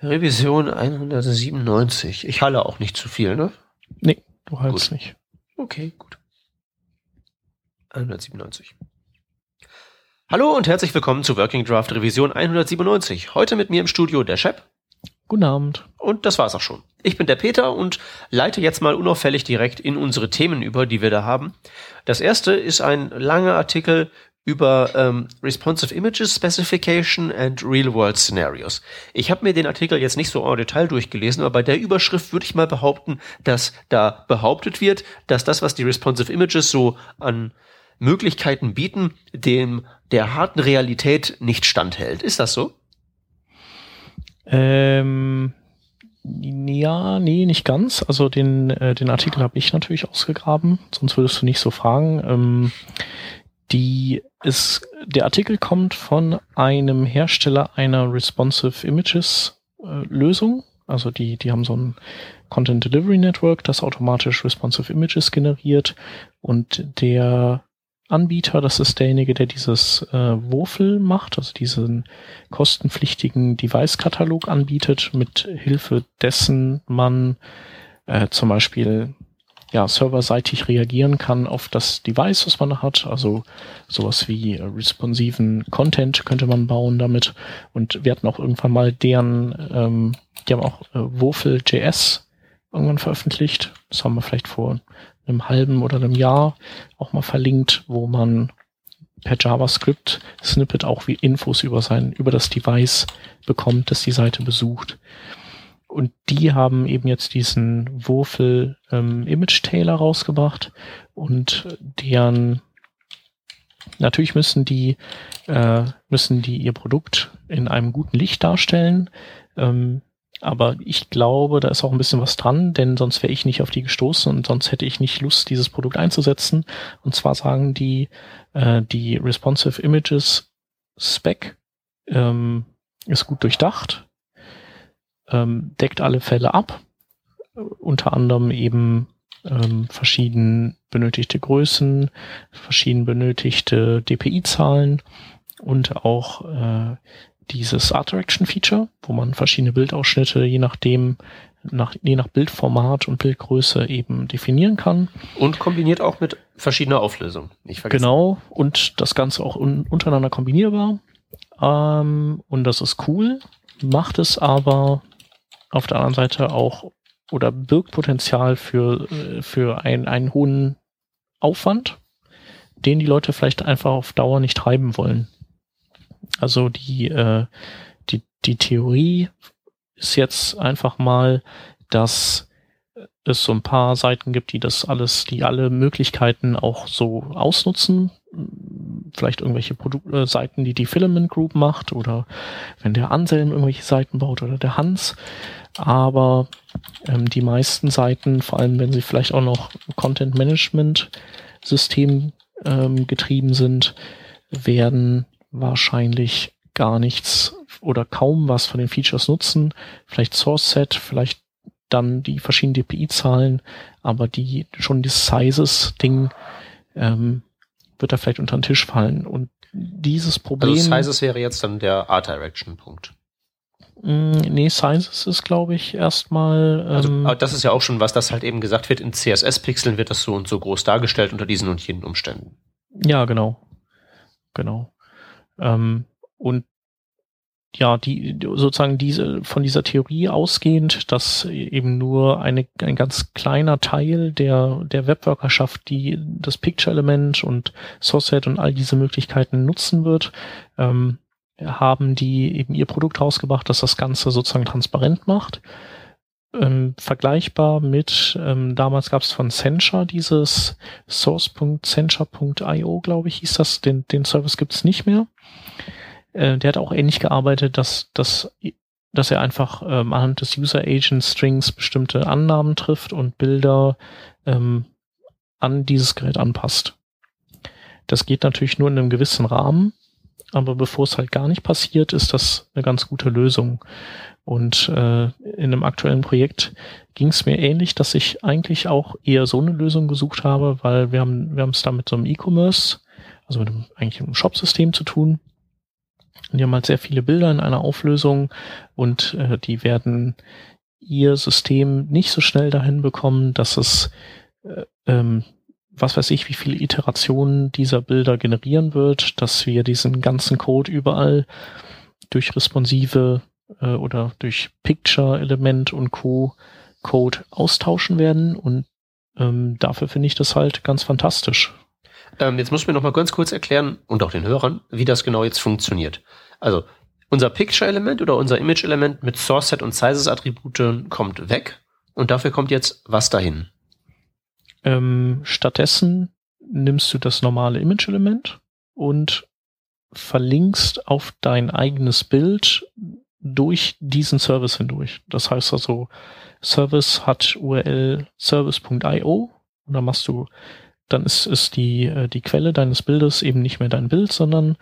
Revision 197. Ich halle auch nicht zu viel, ne? Nee, du hallst nicht. Okay, gut. 197. Hallo und herzlich willkommen zu Working Draft Revision 197. Heute mit mir im Studio der Shep. Guten Abend. Und das war's auch schon. Ich bin der Peter und leite jetzt mal unauffällig direkt in unsere Themen über, die wir da haben. Das erste ist ein langer Artikel über ähm, Responsive Images Specification and Real World Scenarios. Ich habe mir den Artikel jetzt nicht so en Detail durchgelesen, aber bei der Überschrift würde ich mal behaupten, dass da behauptet wird, dass das, was die Responsive Images so an Möglichkeiten bieten, dem der harten Realität nicht standhält. Ist das so? Ähm, ja, nee, nicht ganz. Also den, äh, den Artikel habe ich natürlich ausgegraben, sonst würdest du nicht so fragen. Ähm, die ist, der Artikel kommt von einem Hersteller einer Responsive Images äh, Lösung. Also die, die haben so ein Content Delivery Network, das automatisch Responsive Images generiert und der Anbieter, das ist derjenige, der dieses äh, Wurfel macht, also diesen kostenpflichtigen Device-Katalog anbietet, mit Hilfe dessen man äh, zum Beispiel ja, serverseitig reagieren kann auf das Device, was man hat. Also sowas wie äh, responsiven Content könnte man bauen damit. Und wir hatten auch irgendwann mal deren, ähm, die haben auch äh, Wurfel.js irgendwann veröffentlicht. Das haben wir vielleicht vor einem halben oder einem Jahr auch mal verlinkt, wo man per JavaScript Snippet auch wie Infos über sein, über das Device bekommt, das die Seite besucht. Und die haben eben jetzt diesen Wurfel ähm, Image Tailor rausgebracht und deren natürlich müssen die äh, müssen die ihr Produkt in einem guten Licht darstellen. Ähm, aber ich glaube, da ist auch ein bisschen was dran, denn sonst wäre ich nicht auf die gestoßen und sonst hätte ich nicht Lust, dieses Produkt einzusetzen. Und zwar sagen die, äh, die Responsive Images Spec ähm, ist gut durchdacht, ähm, deckt alle Fälle ab, unter anderem eben ähm, verschieden benötigte Größen, verschieden benötigte DPI-Zahlen und auch äh, dieses Art Direction Feature, wo man verschiedene Bildausschnitte je nachdem, nach, je nach Bildformat und Bildgröße eben definieren kann. Und kombiniert auch mit verschiedener Auflösung. Nicht vergessen. Genau. Und das Ganze auch un untereinander kombinierbar. Ähm, und das ist cool. Macht es aber auf der anderen Seite auch oder birgt Potenzial für, äh, für ein, einen hohen Aufwand, den die Leute vielleicht einfach auf Dauer nicht treiben wollen. Also die, äh, die, die Theorie ist jetzt einfach mal, dass es so ein paar Seiten gibt, die das alles, die alle Möglichkeiten auch so ausnutzen. Vielleicht irgendwelche Produkt äh, Seiten, die die Filament Group macht oder wenn der Anselm irgendwelche Seiten baut oder der Hans. Aber ähm, die meisten Seiten, vor allem wenn sie vielleicht auch noch Content Management System ähm, getrieben sind, werden wahrscheinlich gar nichts oder kaum was von den Features nutzen. Vielleicht Source Set, vielleicht dann die verschiedenen DPI-Zahlen, aber die schon das Sizes-Ding ähm, wird da vielleicht unter den Tisch fallen. Und dieses Problem. Also Sizes wäre jetzt dann der Art Direction-Punkt. Mm, nee, Sizes ist, glaube ich, erstmal. Also, ähm, also, das ist ja auch schon was, das halt eben gesagt wird, in CSS-Pixeln wird das so und so groß dargestellt unter diesen und jenen Umständen. Ja, genau. Genau. Ähm, und ja, die sozusagen diese von dieser Theorie ausgehend, dass eben nur eine, ein ganz kleiner Teil der der Webworkerschaft, die das Picture-Element und Sourceset und all diese Möglichkeiten nutzen wird, ähm, haben die eben ihr Produkt rausgebracht, das das Ganze sozusagen transparent macht. Ähm, vergleichbar mit, ähm, damals gab es von Sencha dieses source.sencha.io, glaube ich, hieß das. Den, den Service gibt es nicht mehr. Äh, der hat auch ähnlich gearbeitet, dass, dass, dass er einfach ähm, anhand des User Agent Strings bestimmte Annahmen trifft und Bilder ähm, an dieses Gerät anpasst. Das geht natürlich nur in einem gewissen Rahmen, aber bevor es halt gar nicht passiert, ist das eine ganz gute Lösung. Und äh, in einem aktuellen Projekt ging es mir ähnlich, dass ich eigentlich auch eher so eine Lösung gesucht habe, weil wir haben wir haben es da mit so einem E-Commerce, also mit einem, eigentlich einem Shop-System zu tun. Die haben halt sehr viele Bilder in einer Auflösung und äh, die werden ihr System nicht so schnell dahin bekommen, dass es, äh, ähm, was weiß ich, wie viele Iterationen dieser Bilder generieren wird, dass wir diesen ganzen Code überall durch responsive äh, oder durch Picture-Element und Co. Code austauschen werden und ähm, dafür finde ich das halt ganz fantastisch. Ähm, jetzt muss ich mir noch mal ganz kurz erklären und auch den Hörern, wie das genau jetzt funktioniert. Also unser Picture-Element oder unser Image-Element mit Source-Set und Sizes-Attributen kommt weg und dafür kommt jetzt was dahin? Ähm, stattdessen nimmst du das normale Image-Element und verlinkst auf dein eigenes Bild durch diesen Service hindurch. Das heißt also, Service hat URL service.io und dann machst du, dann ist, ist die, äh, die Quelle deines Bildes eben nicht mehr dein Bild, sondern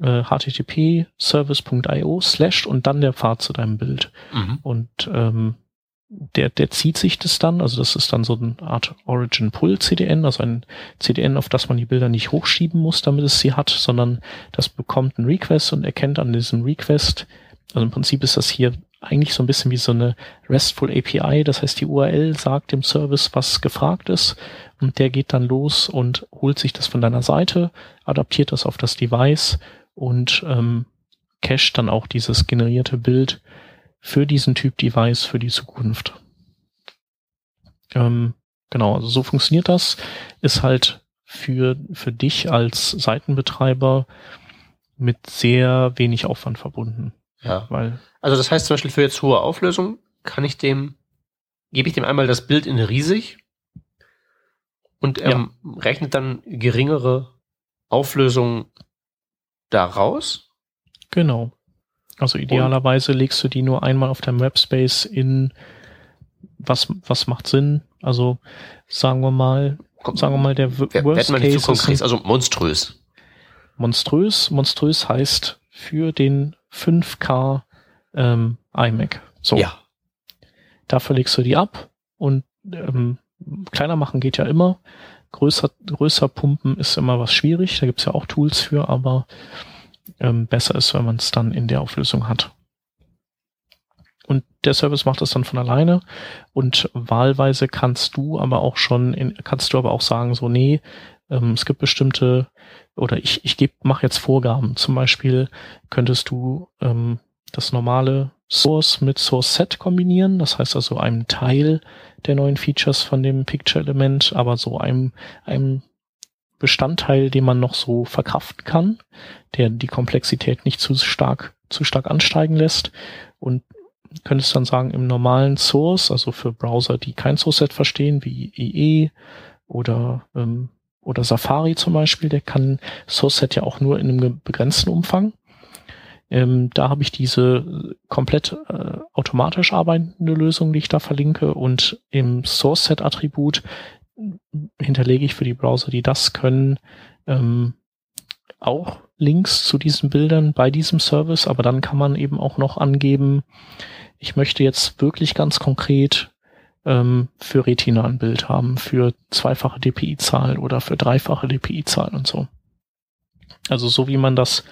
äh, http service.io slash und dann der Pfad zu deinem Bild. Mhm. Und ähm, der, der zieht sich das dann, also das ist dann so eine Art Origin Pull CDN, also ein CDN, auf das man die Bilder nicht hochschieben muss, damit es sie hat, sondern das bekommt einen Request und erkennt an diesem Request, also im Prinzip ist das hier eigentlich so ein bisschen wie so eine RESTful API, das heißt die URL sagt dem Service, was gefragt ist und der geht dann los und holt sich das von deiner Seite, adaptiert das auf das Device und ähm, cached dann auch dieses generierte Bild für diesen Typ Device für die Zukunft. Ähm, genau, also so funktioniert das. Ist halt für, für dich als Seitenbetreiber mit sehr wenig Aufwand verbunden. Ja. Weil, also das heißt zum Beispiel für jetzt hohe Auflösung kann ich dem, gebe ich dem einmal das Bild in riesig und er ja. rechnet dann geringere Auflösung daraus? Genau. Also idealerweise legst du die nur einmal auf deinem Webspace in was, was macht Sinn? Also sagen wir mal, Komm, sagen wir mal, der wer, Worst Case nicht zu konkret, also monströs. Monströs, monströs heißt für den 5K ähm, iMac. So. Ja. Dafür legst du die ab und ähm, kleiner machen geht ja immer. Größer, größer pumpen ist immer was schwierig. Da gibt's ja auch Tools für, aber ähm, besser ist, wenn man es dann in der Auflösung hat. Und der Service macht das dann von alleine und wahlweise kannst du aber auch schon, in, kannst du aber auch sagen, so, nee, ähm, es gibt bestimmte, oder ich, ich gebe, mache jetzt Vorgaben. Zum Beispiel könntest du ähm, das normale Source mit Source Set kombinieren, das heißt also einem Teil der neuen Features von dem Picture-Element, aber so einem, einem Bestandteil, den man noch so verkraften kann, der die Komplexität nicht zu stark, zu stark ansteigen lässt. Und könntest dann sagen, im normalen Source, also für Browser, die kein Source-Set verstehen, wie IE oder, ähm, oder Safari zum Beispiel, der kann Source-Set ja auch nur in einem begrenzten Umfang. Ähm, da habe ich diese komplett äh, automatisch arbeitende Lösung, die ich da verlinke. Und im Source-Set-Attribut hinterlege ich für die Browser, die das können, ähm, auch Links zu diesen Bildern bei diesem Service, aber dann kann man eben auch noch angeben, ich möchte jetzt wirklich ganz konkret ähm, für Retina ein Bild haben, für zweifache DPI-Zahl oder für dreifache DPI-Zahl und so. Also so wie man das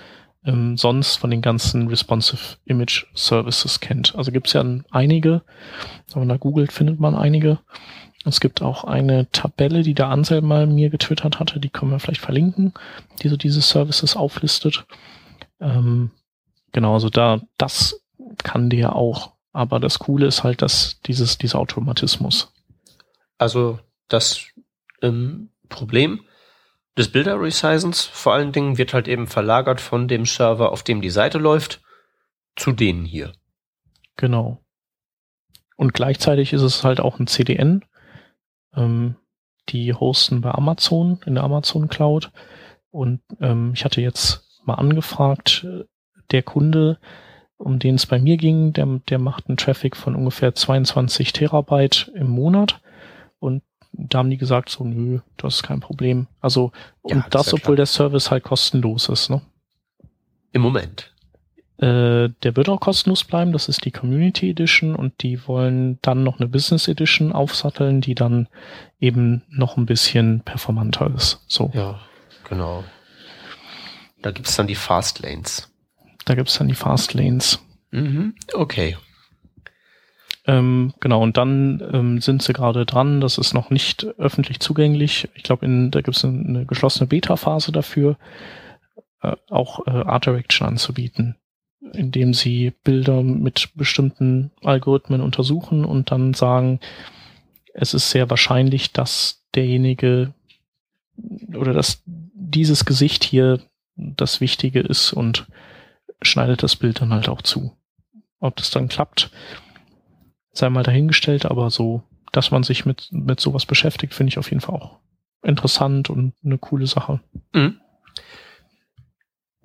ähm, sonst von den ganzen Responsive Image Services kennt. Also gibt es ja einige, wenn man da googelt, findet man einige. Es gibt auch eine Tabelle, die der Ansel mal mir getwittert hatte, die können wir vielleicht verlinken, die so diese Services auflistet. Ähm, genau, also da, das kann der auch. Aber das Coole ist halt, dass dieses, dieser Automatismus. Also das ähm, Problem des Bilder Resizens vor allen Dingen wird halt eben verlagert von dem Server, auf dem die Seite läuft, zu denen hier. Genau. Und gleichzeitig ist es halt auch ein CDN, ähm, die hosten bei Amazon, in der Amazon Cloud. Und ähm, ich hatte jetzt mal angefragt, äh, der Kunde, um den es bei mir ging, der, der macht einen Traffic von ungefähr 22 Terabyte im Monat. Und da haben die gesagt, so, nö, das ist kein Problem. Also, und ja, das, das obwohl der Service halt kostenlos ist, ne? Im Moment. Äh, der wird auch kostenlos bleiben. Das ist die Community Edition und die wollen dann noch eine Business Edition aufsatteln, die dann eben noch ein bisschen performanter ist. So. Ja, genau. Da gibt's dann die Fast Lanes. Da gibt's dann die Fast Lanes. Mhm. Okay. Ähm, genau, und dann ähm, sind sie gerade dran, das ist noch nicht öffentlich zugänglich. Ich glaube, da gibt es eine, geschlossene Beta-Phase dafür, äh, auch äh, Art Direction anzubieten, indem sie Bilder mit bestimmten Algorithmen untersuchen und dann sagen, es ist sehr wahrscheinlich, dass derjenige oder dass dieses Gesicht hier das Wichtige ist und schneidet das Bild dann halt auch zu. Ob das dann klappt, sei mal dahingestellt, aber so, dass man sich mit, mit sowas beschäftigt, finde ich auf jeden Fall auch interessant und eine coole Sache. Mhm.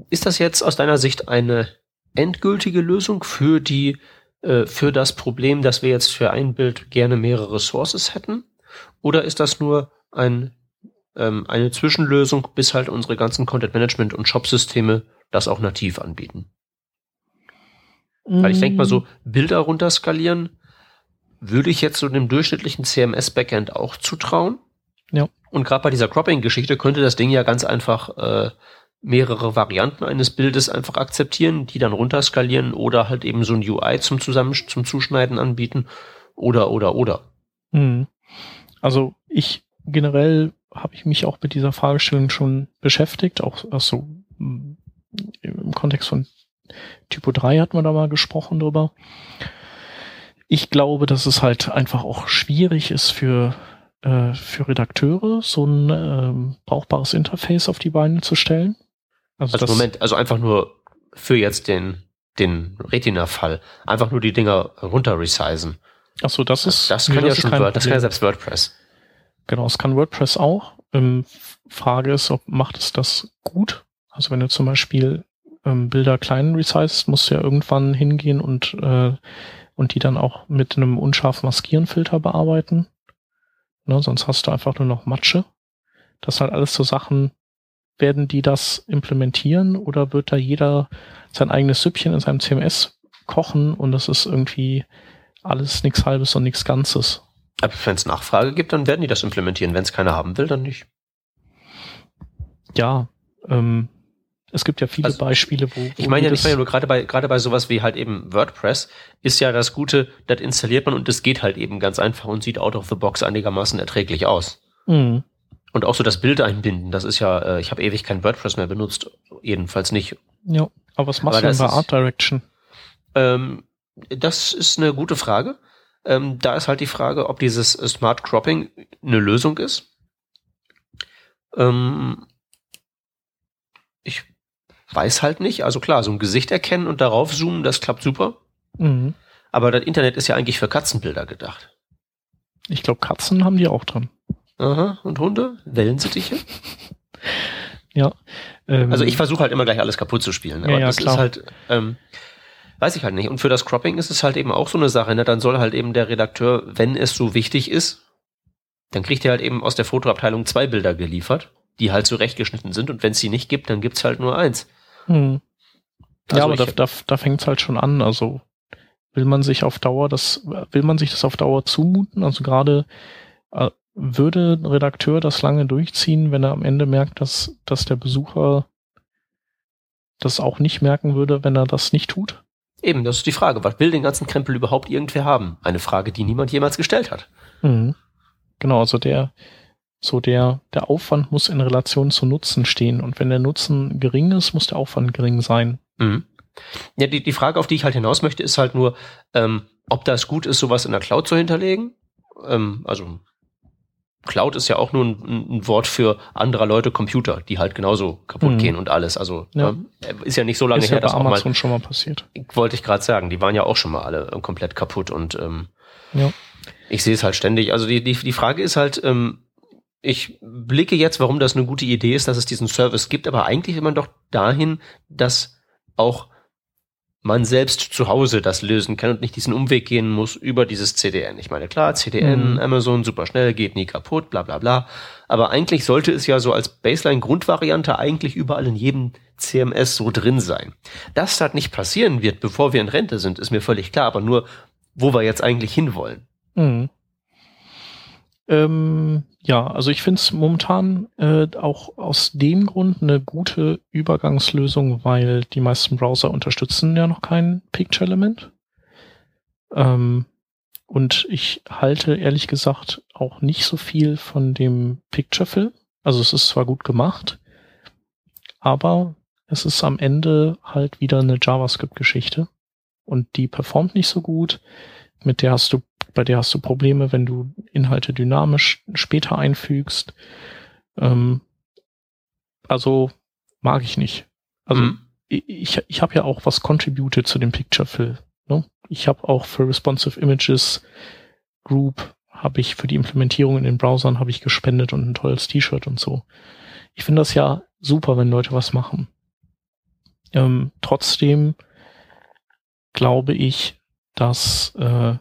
Ist das jetzt aus deiner Sicht eine endgültige Lösung für die, äh, für das Problem, dass wir jetzt für ein Bild gerne mehrere Sources hätten? Oder ist das nur ein, ähm, eine Zwischenlösung, bis halt unsere ganzen Content Management und Shop-Systeme das auch nativ anbieten? Mhm. Weil ich denke mal so, mm. Bilder runterskalieren, würde ich jetzt so dem durchschnittlichen CMS-Backend auch zutrauen. Ja. Und gerade bei dieser Cropping-Geschichte könnte das Ding ja ganz einfach äh, mehrere Varianten eines Bildes einfach akzeptieren, die dann runterskalieren oder halt eben so ein UI zum Zusammen zum Zuschneiden anbieten oder oder oder. Hm. Also ich generell habe ich mich auch mit dieser Fragestellung schon beschäftigt, auch also im Kontext von Typo 3 hat man da mal gesprochen drüber. Ich glaube, dass es halt einfach auch schwierig ist für, äh, für Redakteure, so ein ähm, brauchbares Interface auf die Beine zu stellen. Also, also Moment, also einfach nur für jetzt den, den Retina-Fall, einfach nur die Dinger runter resizen. Ach so, das ist. Das kann nee, ja schon Word, das kann ja selbst WordPress. Genau, es kann WordPress auch. Ähm, Frage ist, ob macht es das gut? Also wenn du zum Beispiel ähm, Bilder klein resizest, musst du ja irgendwann hingehen und äh, und die dann auch mit einem unscharf Maskierenfilter bearbeiten. Ne, sonst hast du einfach nur noch Matsche. Das sind halt alles so Sachen, werden die das implementieren oder wird da jeder sein eigenes Süppchen in seinem CMS kochen und das ist irgendwie alles nichts Halbes und nichts Ganzes. Aber wenn es Nachfrage gibt, dann werden die das implementieren. Wenn es keiner haben will, dann nicht. Ja, ähm, es gibt ja viele also, Beispiele, wo. wo ich meine ja nicht, nur gerade bei, gerade bei sowas wie halt eben WordPress ist ja das Gute, das installiert man und das geht halt eben ganz einfach und sieht out of the box einigermaßen erträglich aus. Mhm. Und auch so das Bild einbinden, das ist ja, äh, ich habe ewig kein WordPress mehr benutzt, jedenfalls nicht. Ja, aber was machst aber du denn bei Art Direction? Ähm, das ist eine gute Frage. Ähm, da ist halt die Frage, ob dieses Smart Cropping eine Lösung ist. Ähm, ich weiß halt nicht. Also klar, so ein Gesicht erkennen und darauf zoomen, das klappt super. Mhm. Aber das Internet ist ja eigentlich für Katzenbilder gedacht. Ich glaube, Katzen haben die auch dran. Aha, und Hunde? Wellensittiche? ja. Ähm, also ich versuche halt immer gleich alles kaputt zu spielen. Aber ja, ja, das klar. ist halt, ähm, weiß ich halt nicht. Und für das Cropping ist es halt eben auch so eine Sache. Ne? Dann soll halt eben der Redakteur, wenn es so wichtig ist, dann kriegt er halt eben aus der Fotoabteilung zwei Bilder geliefert, die halt zurechtgeschnitten sind. Und wenn es sie nicht gibt, dann gibt's halt nur eins. Hm. Also ja, aber da, da, da fängt es halt schon an. Also will man sich auf Dauer das, will man sich das auf Dauer zumuten? Also gerade äh, würde ein Redakteur das lange durchziehen, wenn er am Ende merkt, dass, dass der Besucher das auch nicht merken würde, wenn er das nicht tut? Eben, das ist die Frage. Was will den ganzen Krempel überhaupt irgendwer haben? Eine Frage, die niemand jemals gestellt hat. Mhm. Genau, also der, so der, der Aufwand muss in Relation zu Nutzen stehen. Und wenn der Nutzen gering ist, muss der Aufwand gering sein. Mhm. Ja, die, die Frage, auf die ich halt hinaus möchte, ist halt nur, ähm, ob das gut ist, sowas in der Cloud zu hinterlegen. Ähm, also Cloud ist ja auch nur ein, ein, Wort für anderer Leute Computer, die halt genauso kaputt mhm. gehen und alles. Also ja. Ne, ist ja nicht so lange ist her, ja dass Amazon auch mal, schon mal passiert. Wollte ich gerade sagen, die waren ja auch schon mal alle äh, komplett kaputt und ähm, ja. ich sehe es halt ständig. Also die, die, die Frage ist halt, ähm, ich blicke jetzt, warum das eine gute Idee ist, dass es diesen Service gibt, aber eigentlich will man doch dahin, dass auch man selbst zu Hause das lösen kann und nicht diesen Umweg gehen muss über dieses CDN. Ich meine, klar, CDN, mhm. Amazon, super schnell, geht nie kaputt, bla bla bla. Aber eigentlich sollte es ja so als Baseline-Grundvariante eigentlich überall in jedem CMS so drin sein. Dass das nicht passieren wird, bevor wir in Rente sind, ist mir völlig klar, aber nur, wo wir jetzt eigentlich hinwollen. Mhm. Ähm, ja, also ich finde es momentan äh, auch aus dem Grund eine gute Übergangslösung, weil die meisten Browser unterstützen ja noch kein Picture-Element. Ähm, und ich halte ehrlich gesagt auch nicht so viel von dem Picture-Fill. Also es ist zwar gut gemacht, aber es ist am Ende halt wieder eine JavaScript-Geschichte und die performt nicht so gut. Mit der hast du bei der hast du Probleme, wenn du Inhalte dynamisch später einfügst. Ähm, also mag ich nicht. Also mhm. ich, ich habe ja auch was contributed zu dem Picture Fill. Ne? Ich habe auch für Responsive Images Group habe ich für die Implementierung in den Browsern habe ich gespendet und ein tolles T-Shirt und so. Ich finde das ja super, wenn Leute was machen. Ähm, trotzdem glaube ich, dass äh,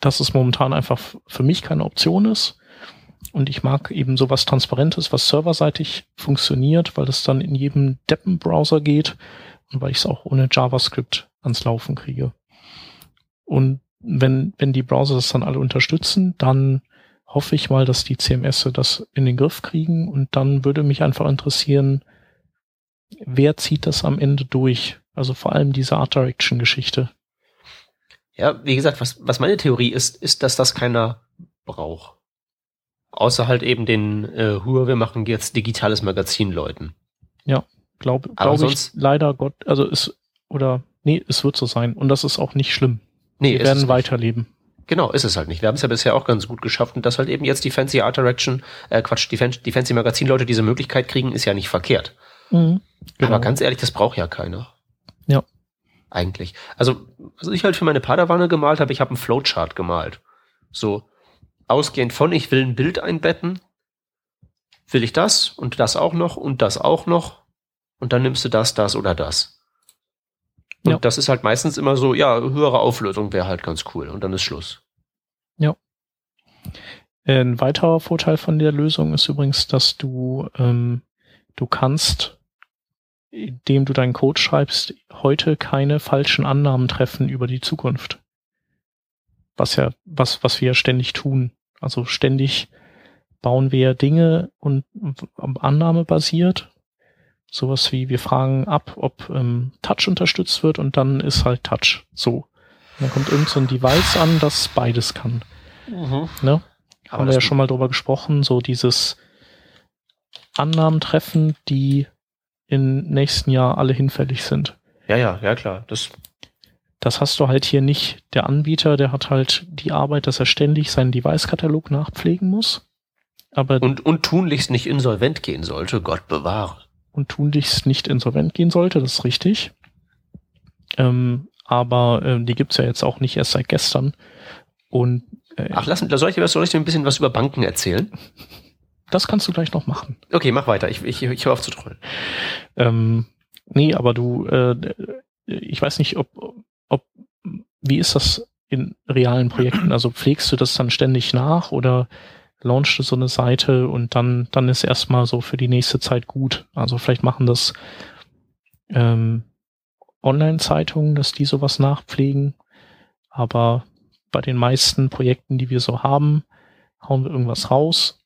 dass es momentan einfach für mich keine Option ist. Und ich mag eben sowas Transparentes, was serverseitig funktioniert, weil es dann in jedem Deppen-Browser geht und weil ich es auch ohne JavaScript ans Laufen kriege. Und wenn, wenn die Browser das dann alle unterstützen, dann hoffe ich mal, dass die CMS das in den Griff kriegen und dann würde mich einfach interessieren, wer zieht das am Ende durch? Also vor allem diese Art Direction Geschichte. Ja, wie gesagt, was, was meine Theorie ist, ist, dass das keiner braucht. Außer halt eben den äh, Hur, wir machen jetzt digitales Magazin Leuten. Ja, glaube glaub, glaub ich leider Gott, also es, oder, nee, es wird so sein. Und das ist auch nicht schlimm. Nee, wir werden weiterleben. Genau, ist es halt nicht. Wir haben es ja bisher auch ganz gut geschafft und dass halt eben jetzt die Fancy Art Direction, äh, Quatsch, die, Fan die Fancy Magazin Leute diese Möglichkeit kriegen, ist ja nicht verkehrt. Mhm, genau. Aber ganz ehrlich, das braucht ja keiner. Eigentlich. Also, was ich halt für meine Padawane gemalt habe, ich habe einen Flowchart gemalt. So, ausgehend von, ich will ein Bild einbetten, will ich das und das auch noch und das auch noch und dann nimmst du das, das oder das. Und ja. das ist halt meistens immer so, ja, höhere Auflösung wäre halt ganz cool und dann ist Schluss. Ja. Ein weiterer Vorteil von der Lösung ist übrigens, dass du, ähm, du kannst indem du deinen Code schreibst, heute keine falschen Annahmen treffen über die Zukunft. Was ja, was, was wir ja ständig tun. Also ständig bauen wir Dinge und Annahme basiert. Sowas wie, wir fragen ab, ob ähm, Touch unterstützt wird und dann ist halt Touch. So. Und dann kommt irgend so ein Device an, das beides kann. Mhm. Ne? Haben wir ja schon mal drüber gesprochen, so dieses Annahmen treffen, die im nächsten Jahr alle hinfällig sind. Ja, ja, ja klar. Das das hast du halt hier nicht. Der Anbieter, der hat halt die Arbeit, dass er ständig seinen Device-Katalog nachpflegen muss. Aber und, und tunlichst nicht insolvent gehen sollte, Gott bewahre. Und tunlichst nicht insolvent gehen sollte, das ist richtig. Ähm, aber äh, die gibt's ja jetzt auch nicht erst seit gestern. Und äh, Ach, lass, soll ich, soll ich dir ein bisschen was über Banken erzählen? Das kannst du gleich noch machen. Okay, mach weiter. Ich, ich, ich höre auf zu trollen. Ähm, nee, aber du, äh, ich weiß nicht, ob, ob, wie ist das in realen Projekten? Also pflegst du das dann ständig nach oder launchst du so eine Seite und dann, dann ist erstmal so für die nächste Zeit gut. Also vielleicht machen das ähm, Online-Zeitungen, dass die sowas nachpflegen. Aber bei den meisten Projekten, die wir so haben, hauen wir irgendwas raus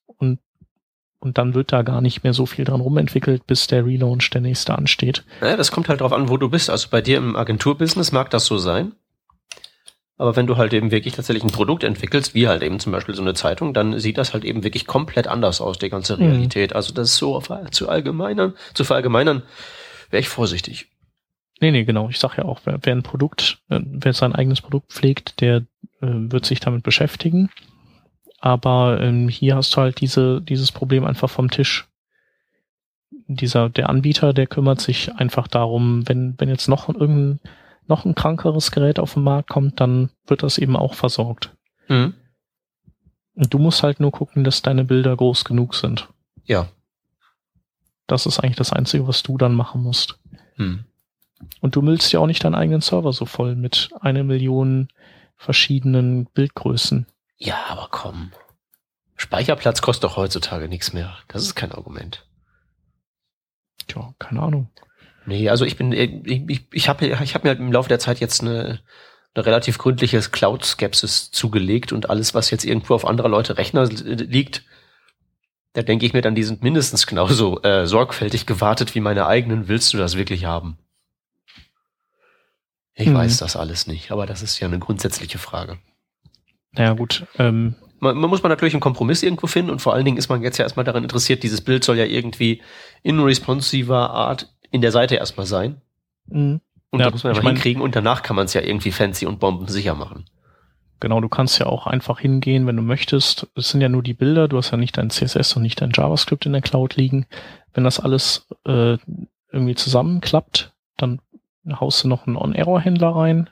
und dann wird da gar nicht mehr so viel dran rumentwickelt, bis der Relaunch der nächste ansteht. Ja, das kommt halt drauf an, wo du bist. Also bei dir im Agenturbusiness mag das so sein. Aber wenn du halt eben wirklich tatsächlich ein Produkt entwickelst, wie halt eben zum Beispiel so eine Zeitung, dann sieht das halt eben wirklich komplett anders aus, die ganze mhm. Realität. Mhm. Also das ist so zu allgemeinern, zu verallgemeinern, wäre ich vorsichtig. Nee, nee, genau. Ich sag ja auch, wer, wer ein Produkt, äh, wer sein eigenes Produkt pflegt, der äh, wird sich damit beschäftigen. Aber ähm, hier hast du halt diese, dieses Problem einfach vom Tisch. Dieser, der Anbieter, der kümmert sich einfach darum, wenn, wenn jetzt noch irgendein, noch ein krankeres Gerät auf den Markt kommt, dann wird das eben auch versorgt. Mhm. Und du musst halt nur gucken, dass deine Bilder groß genug sind. Ja. Das ist eigentlich das Einzige, was du dann machen musst. Mhm. Und du müllst ja auch nicht deinen eigenen Server so voll mit einer Million verschiedenen Bildgrößen. Ja, aber komm. Speicherplatz kostet doch heutzutage nichts mehr. Das ist kein Argument. Tja, keine Ahnung. Nee, also ich bin, ich, ich, ich habe ich hab mir halt im Laufe der Zeit jetzt eine, eine relativ gründliche Cloud-Skepsis zugelegt und alles, was jetzt irgendwo auf andere Leute Rechner liegt, da denke ich mir dann, die sind mindestens genauso äh, sorgfältig gewartet wie meine eigenen. Willst du das wirklich haben? Ich mhm. weiß das alles nicht, aber das ist ja eine grundsätzliche Frage. Naja, gut. Ähm, man, man muss man natürlich einen Kompromiss irgendwo finden und vor allen Dingen ist man jetzt ja erstmal daran interessiert, dieses Bild soll ja irgendwie in responsiver Art in der Seite erstmal sein. Mhm. Und ja, das muss man ja mal hinkriegen und danach kann man es ja irgendwie fancy und bombensicher machen. Genau, du kannst ja auch einfach hingehen, wenn du möchtest. Es sind ja nur die Bilder, du hast ja nicht dein CSS und nicht dein JavaScript in der Cloud liegen. Wenn das alles äh, irgendwie zusammenklappt, dann haust du noch einen On-Error-Händler rein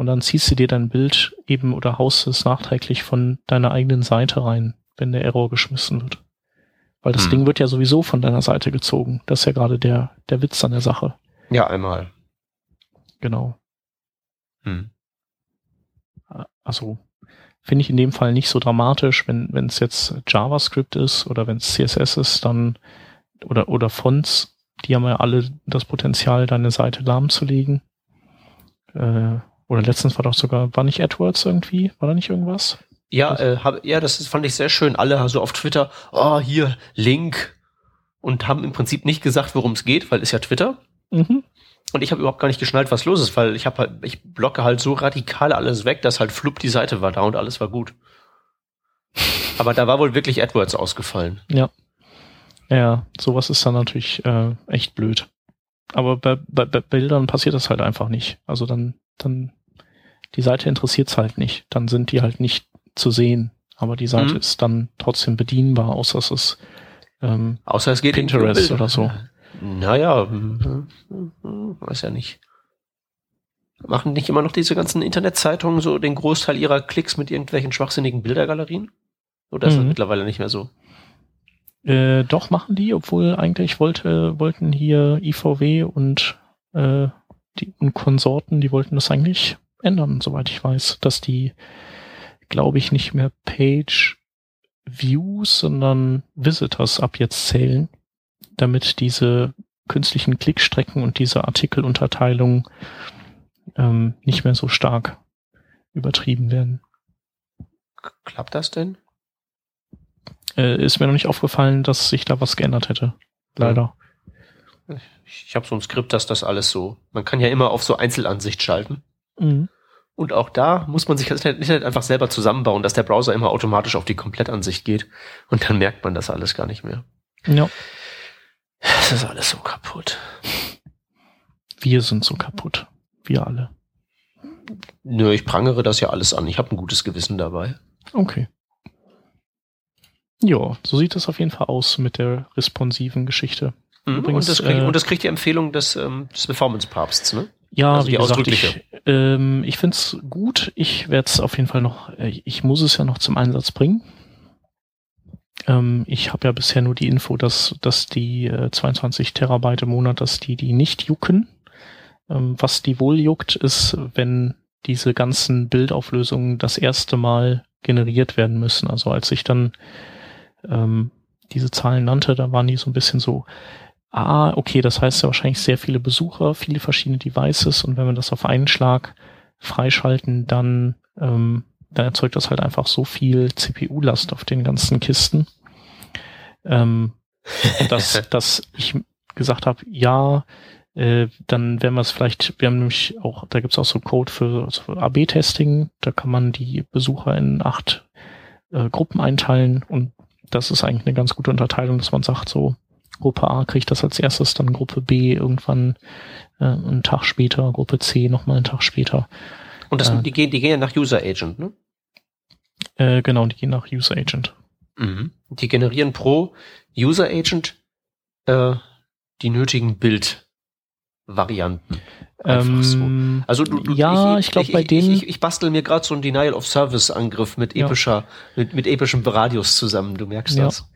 und dann ziehst du dir dein Bild eben oder haust es nachträglich von deiner eigenen Seite rein, wenn der Error geschmissen wird. Weil das hm. Ding wird ja sowieso von deiner Seite gezogen. Das ist ja gerade der, der Witz an der Sache. Ja, einmal. Genau. Hm. Also finde ich in dem Fall nicht so dramatisch, wenn es jetzt JavaScript ist oder wenn es CSS ist, dann oder oder Fonts, die haben ja alle das Potenzial, deine Seite lahmzulegen. Äh, oder letztens war doch sogar, war nicht AdWords irgendwie? War da nicht irgendwas? Ja, äh, hab, ja, das fand ich sehr schön. Alle so auf Twitter, oh, hier, Link. Und haben im Prinzip nicht gesagt, worum es geht, weil ist ja Twitter. Mhm. Und ich habe überhaupt gar nicht geschnallt, was los ist, weil ich habe halt, ich blocke halt so radikal alles weg, dass halt flupp die Seite war da und alles war gut. Aber da war wohl wirklich AdWords ausgefallen. Ja. Ja, sowas ist dann natürlich äh, echt blöd. Aber bei, bei, bei Bildern passiert das halt einfach nicht. Also dann, dann, die Seite interessiert's halt nicht. Dann sind die halt nicht zu sehen. Aber die Seite mhm. ist dann trotzdem bedienbar, außer es ist ähm, außer es geht Pinterest oder so. Naja, hm, weiß ja nicht. Machen nicht immer noch diese ganzen Internetzeitungen so den Großteil ihrer Klicks mit irgendwelchen schwachsinnigen Bildergalerien? Oder ist mhm. das mittlerweile nicht mehr so? Äh, doch machen die, obwohl eigentlich wollte, wollten hier IVW und, äh, die und Konsorten, die wollten das eigentlich ändern, soweit ich weiß, dass die, glaube ich, nicht mehr Page Views, sondern Visitors ab jetzt zählen damit diese künstlichen Klickstrecken und diese Artikelunterteilung ähm, nicht mehr so stark übertrieben werden. Klappt das denn? Äh, ist mir noch nicht aufgefallen, dass sich da was geändert hätte. Leider. Ich, ich habe so ein Skript, dass das alles so. Man kann ja immer auf so Einzelansicht schalten. Mhm. Und auch da muss man sich das Internet einfach selber zusammenbauen, dass der Browser immer automatisch auf die Komplettansicht geht. Und dann merkt man das alles gar nicht mehr. Ja. Es ist alles so kaputt. Wir sind so kaputt. Wir alle. Nö, ich prangere das ja alles an. Ich habe ein gutes Gewissen dabei. Okay. Ja, so sieht es auf jeden Fall aus mit der responsiven Geschichte. Mhm, Übrigens, und, das kriegt, äh, und das kriegt die Empfehlung des, ähm, des Performance-Papsts, ne? Ja, also wie gesagt, ich, ähm, ich finde es gut. Ich werde es auf jeden Fall noch, äh, ich muss es ja noch zum Einsatz bringen. Ähm, ich habe ja bisher nur die Info, dass, dass die äh, 22 Terabyte im Monat, dass die die nicht jucken. Ähm, was die wohl juckt, ist, wenn diese ganzen Bildauflösungen das erste Mal generiert werden müssen. Also als ich dann ähm, diese Zahlen nannte, da waren die so ein bisschen so, ah, okay, das heißt ja wahrscheinlich sehr viele Besucher, viele verschiedene Devices und wenn wir das auf einen Schlag freischalten, dann ähm, dann erzeugt das halt einfach so viel CPU-Last auf den ganzen Kisten, ähm, dass, dass ich gesagt habe, ja, äh, dann werden wir es vielleicht, wir haben nämlich auch, da gibt's auch so Code für, für AB-Testing, da kann man die Besucher in acht äh, Gruppen einteilen und das ist eigentlich eine ganz gute Unterteilung, dass man sagt, so Gruppe A kriegt das als erstes, dann Gruppe B irgendwann äh, einen Tag später, Gruppe C nochmal einen Tag später. Und das, äh, die, gehen, die gehen ja nach User Agent, ne? Äh, genau, die gehen nach User Agent. Mhm. Die generieren pro User Agent äh, die nötigen Bildvarianten. Ähm, so. Also du, du, ja, ich, ich glaube bei denen. Ich, ich, bastel mir gerade so einen Denial of Service Angriff mit epischer, ja. mit, mit epischem Radius zusammen. Du merkst ja. das.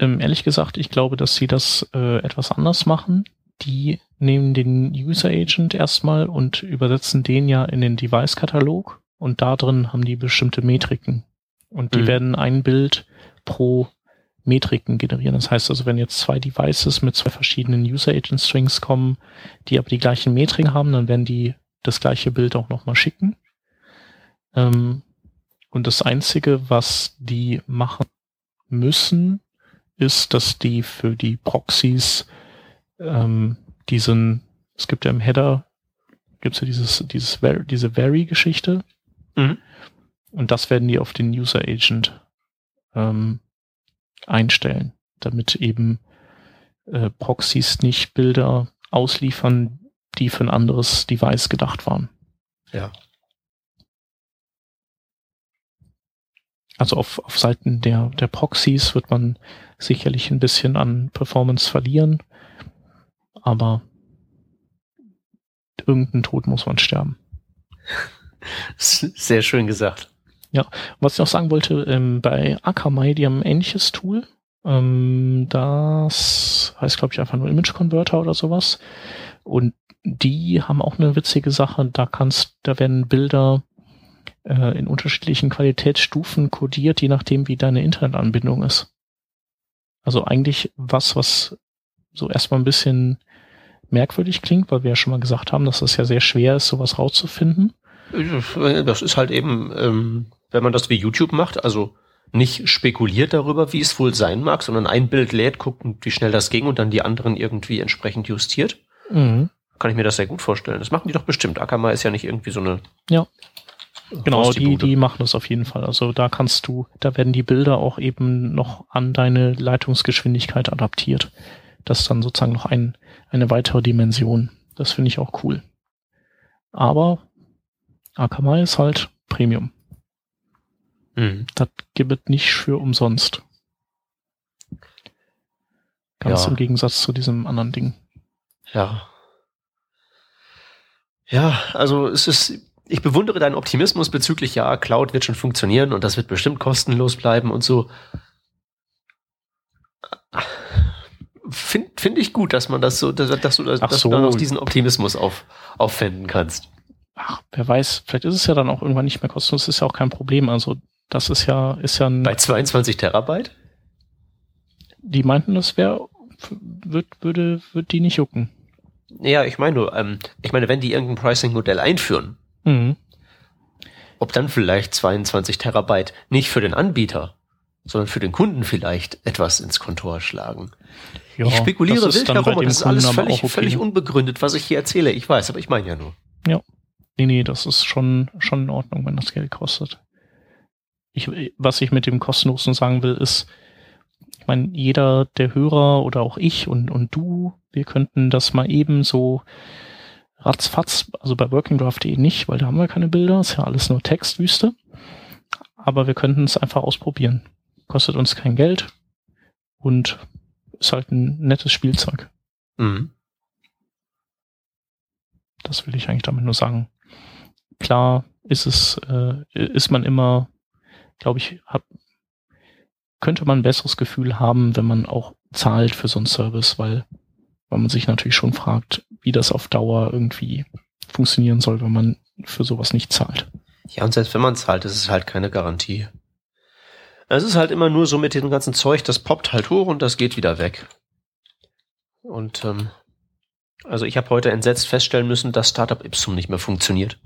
Ähm, ehrlich gesagt, ich glaube, dass sie das äh, etwas anders machen. Die nehmen den User Agent erstmal und übersetzen den ja in den Device-Katalog und da drin haben die bestimmte Metriken. Und die mhm. werden ein Bild pro Metriken generieren. Das heißt also, wenn jetzt zwei Devices mit zwei verschiedenen User Agent Strings kommen, die aber die gleichen Metriken haben, dann werden die das gleiche Bild auch nochmal schicken. Ähm, und das Einzige, was die machen müssen, ist, dass die für die Proxys ähm, diesen, es gibt ja im Header, gibt es ja dieses, dieses, diese Vary-Geschichte. Mhm. Und das werden die auf den User Agent ähm, einstellen, damit eben äh, Proxys nicht Bilder ausliefern, die für ein anderes Device gedacht waren. Ja. Also auf, auf Seiten der, der Proxys wird man sicherlich ein bisschen an Performance verlieren, aber irgendeinen Tod muss man sterben. Sehr schön gesagt. Ja, was ich auch sagen wollte, ähm, bei Akamai, die haben ein ähnliches Tool. Ähm, das heißt, glaube ich, einfach nur Image Converter oder sowas. Und die haben auch eine witzige Sache. Da kannst, da werden Bilder äh, in unterschiedlichen Qualitätsstufen kodiert, je nachdem, wie deine Internetanbindung ist. Also eigentlich was, was so erstmal ein bisschen merkwürdig klingt, weil wir ja schon mal gesagt haben, dass es ja sehr schwer ist, sowas rauszufinden. Das ist halt eben, ähm, wenn man das wie YouTube macht, also nicht spekuliert darüber, wie es wohl sein mag, sondern ein Bild lädt, guckt, wie schnell das ging und dann die anderen irgendwie entsprechend justiert. Mhm. Kann ich mir das sehr gut vorstellen. Das machen die doch bestimmt. Akamai ist ja nicht irgendwie so eine. Ja. Genau, die, die machen das auf jeden Fall. Also da kannst du, da werden die Bilder auch eben noch an deine Leitungsgeschwindigkeit adaptiert. Das ist dann sozusagen noch ein, eine weitere Dimension. Das finde ich auch cool. Aber Akamai ist halt Premium. Mhm. Das gibt es nicht für umsonst. Ganz ja. im Gegensatz zu diesem anderen Ding. Ja. Ja, also es ist, ich bewundere deinen Optimismus bezüglich, ja, Cloud wird schon funktionieren und das wird bestimmt kostenlos bleiben und so. Finde find ich gut, dass man das so, dass, dass du, dass, so. du dann auch diesen Optimismus auf, aufwenden kannst. Ach, wer weiß, vielleicht ist es ja dann auch irgendwann nicht mehr kostenlos, ist ja auch kein Problem. Also das ist ja, ist ja ein. Bei 22 Terabyte? Die meinten, das wäre, wird, würde, würde die nicht jucken. Ja, ich meine nur, ähm, ich meine, wenn die irgendein Pricing-Modell einführen, mhm. ob dann vielleicht 22 Terabyte nicht für den Anbieter, sondern für den Kunden vielleicht etwas ins Kontor schlagen. Ja, ich spekuliere wild herum und das ist alles völlig, okay. völlig unbegründet, was ich hier erzähle. Ich weiß, aber ich meine ja nur. Ja. Nee, nee, das ist schon, schon in Ordnung, wenn das Geld kostet ich, was ich mit dem kostenlosen sagen will, ist, ich meine, jeder der Hörer oder auch ich und, und du, wir könnten das mal eben so ratzfatz, also bei workingdraft.de nicht, weil da haben wir keine Bilder, ist ja alles nur Textwüste. Aber wir könnten es einfach ausprobieren. Kostet uns kein Geld und ist halt ein nettes Spielzeug. Mhm. Das will ich eigentlich damit nur sagen. Klar ist es, äh, ist man immer glaube ich, hab, könnte man ein besseres Gefühl haben, wenn man auch zahlt für so einen Service, weil, weil man sich natürlich schon fragt, wie das auf Dauer irgendwie funktionieren soll, wenn man für sowas nicht zahlt. Ja, und selbst wenn man zahlt, ist es halt keine Garantie. Es ist halt immer nur so mit dem ganzen Zeug, das poppt halt hoch und das geht wieder weg. Und ähm, also ich habe heute entsetzt feststellen müssen, dass Startup Ipsum nicht mehr funktioniert.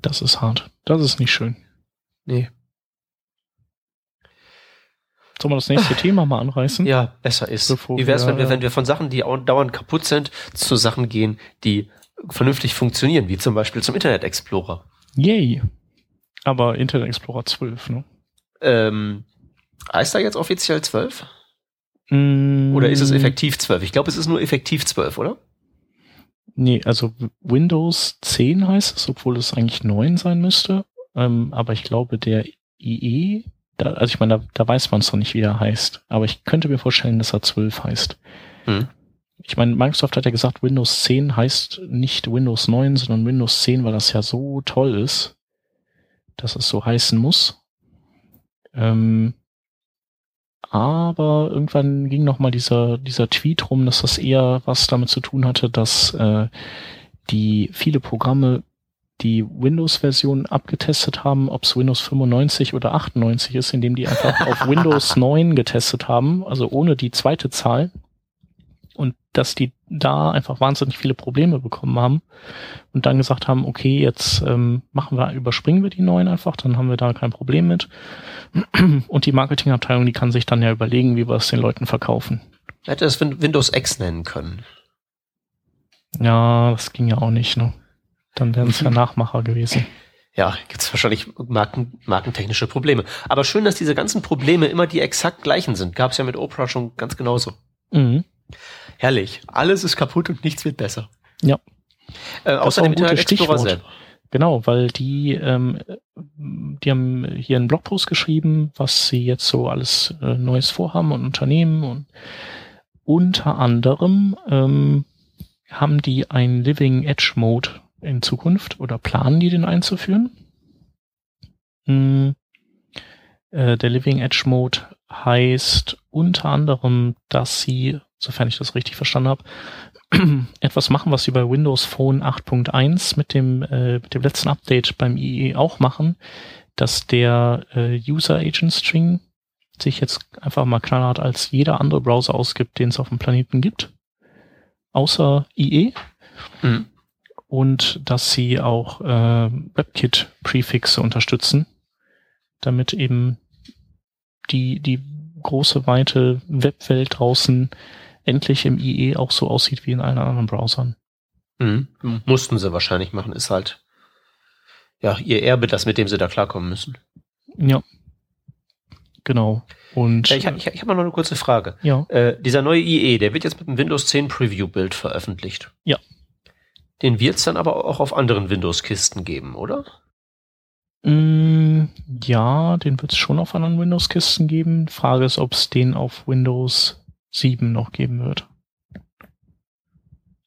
Das ist hart. Das ist nicht schön. Nee. Sollen wir das nächste Thema mal anreißen? Ja, besser ist. Wie wäre es, wenn wir, wenn wir von Sachen, die dauernd kaputt sind, zu Sachen gehen, die vernünftig funktionieren, wie zum Beispiel zum Internet Explorer? Yay. Aber Internet Explorer 12, ne? Ähm, heißt da jetzt offiziell 12? Mm. Oder ist es effektiv 12? Ich glaube, es ist nur effektiv 12, oder? Nee, also Windows 10 heißt es, obwohl es eigentlich 9 sein müsste. Ähm, aber ich glaube, der IE, da, also ich meine, da, da weiß man es noch nicht, wie er heißt. Aber ich könnte mir vorstellen, dass er 12 heißt. Hm. Ich meine, Microsoft hat ja gesagt, Windows 10 heißt nicht Windows 9, sondern Windows 10, weil das ja so toll ist, dass es so heißen muss. Ähm, aber irgendwann ging noch mal dieser, dieser Tweet rum, dass das eher was damit zu tun hatte, dass äh, die viele Programme die Windows-Version abgetestet haben, ob es Windows 95 oder 98 ist, indem die einfach auf Windows 9 getestet haben, also ohne die zweite Zahl. und dass die da einfach wahnsinnig viele Probleme bekommen haben und dann gesagt haben, okay, jetzt ähm, machen wir, überspringen wir die neuen einfach, dann haben wir da kein Problem mit. Und die Marketingabteilung, die kann sich dann ja überlegen, wie wir es den Leuten verkaufen. Hätte es Windows X nennen können. Ja, das ging ja auch nicht, ne? Dann wären es ja Nachmacher gewesen. Ja, gibt es wahrscheinlich marken, markentechnische Probleme. Aber schön, dass diese ganzen Probleme immer die exakt gleichen sind. Gab es ja mit Oprah schon ganz genauso. Mhm. Herrlich. Alles ist kaputt und nichts wird besser. Ja. Äh, außer dem Internet Explorer selber. Genau, weil die, ähm, die haben hier einen Blogpost geschrieben, was sie jetzt so alles äh, Neues vorhaben und Unternehmen und unter anderem ähm, haben die einen Living Edge Mode in Zukunft oder planen die den einzuführen? Hm, äh, der Living Edge Mode heißt unter anderem, dass sie, sofern ich das richtig verstanden habe, etwas machen, was sie bei Windows Phone 8.1 mit dem, äh, mit dem letzten Update beim IE auch machen, dass der äh, User Agent String sich jetzt einfach mal knallhart als jeder andere Browser ausgibt, den es auf dem Planeten gibt, außer IE. Mhm. Und dass sie auch äh, WebKit-Prefixe unterstützen, damit eben die, die große, weite Webwelt draußen endlich im IE auch so aussieht wie in allen anderen Browsern. Mhm. Mussten sie wahrscheinlich machen, ist halt ja ihr Erbe, das mit dem sie da klarkommen müssen. Ja. Genau. Und ich, ich, ich habe mal noch eine kurze Frage. Ja. Äh, dieser neue IE, der wird jetzt mit dem Windows 10 Preview-Bild veröffentlicht. Ja. Den wird es dann aber auch auf anderen Windows-Kisten geben, oder? Mm, ja, den wird es schon auf anderen Windows-Kisten geben. Frage ist, ob es den auf Windows 7 noch geben wird.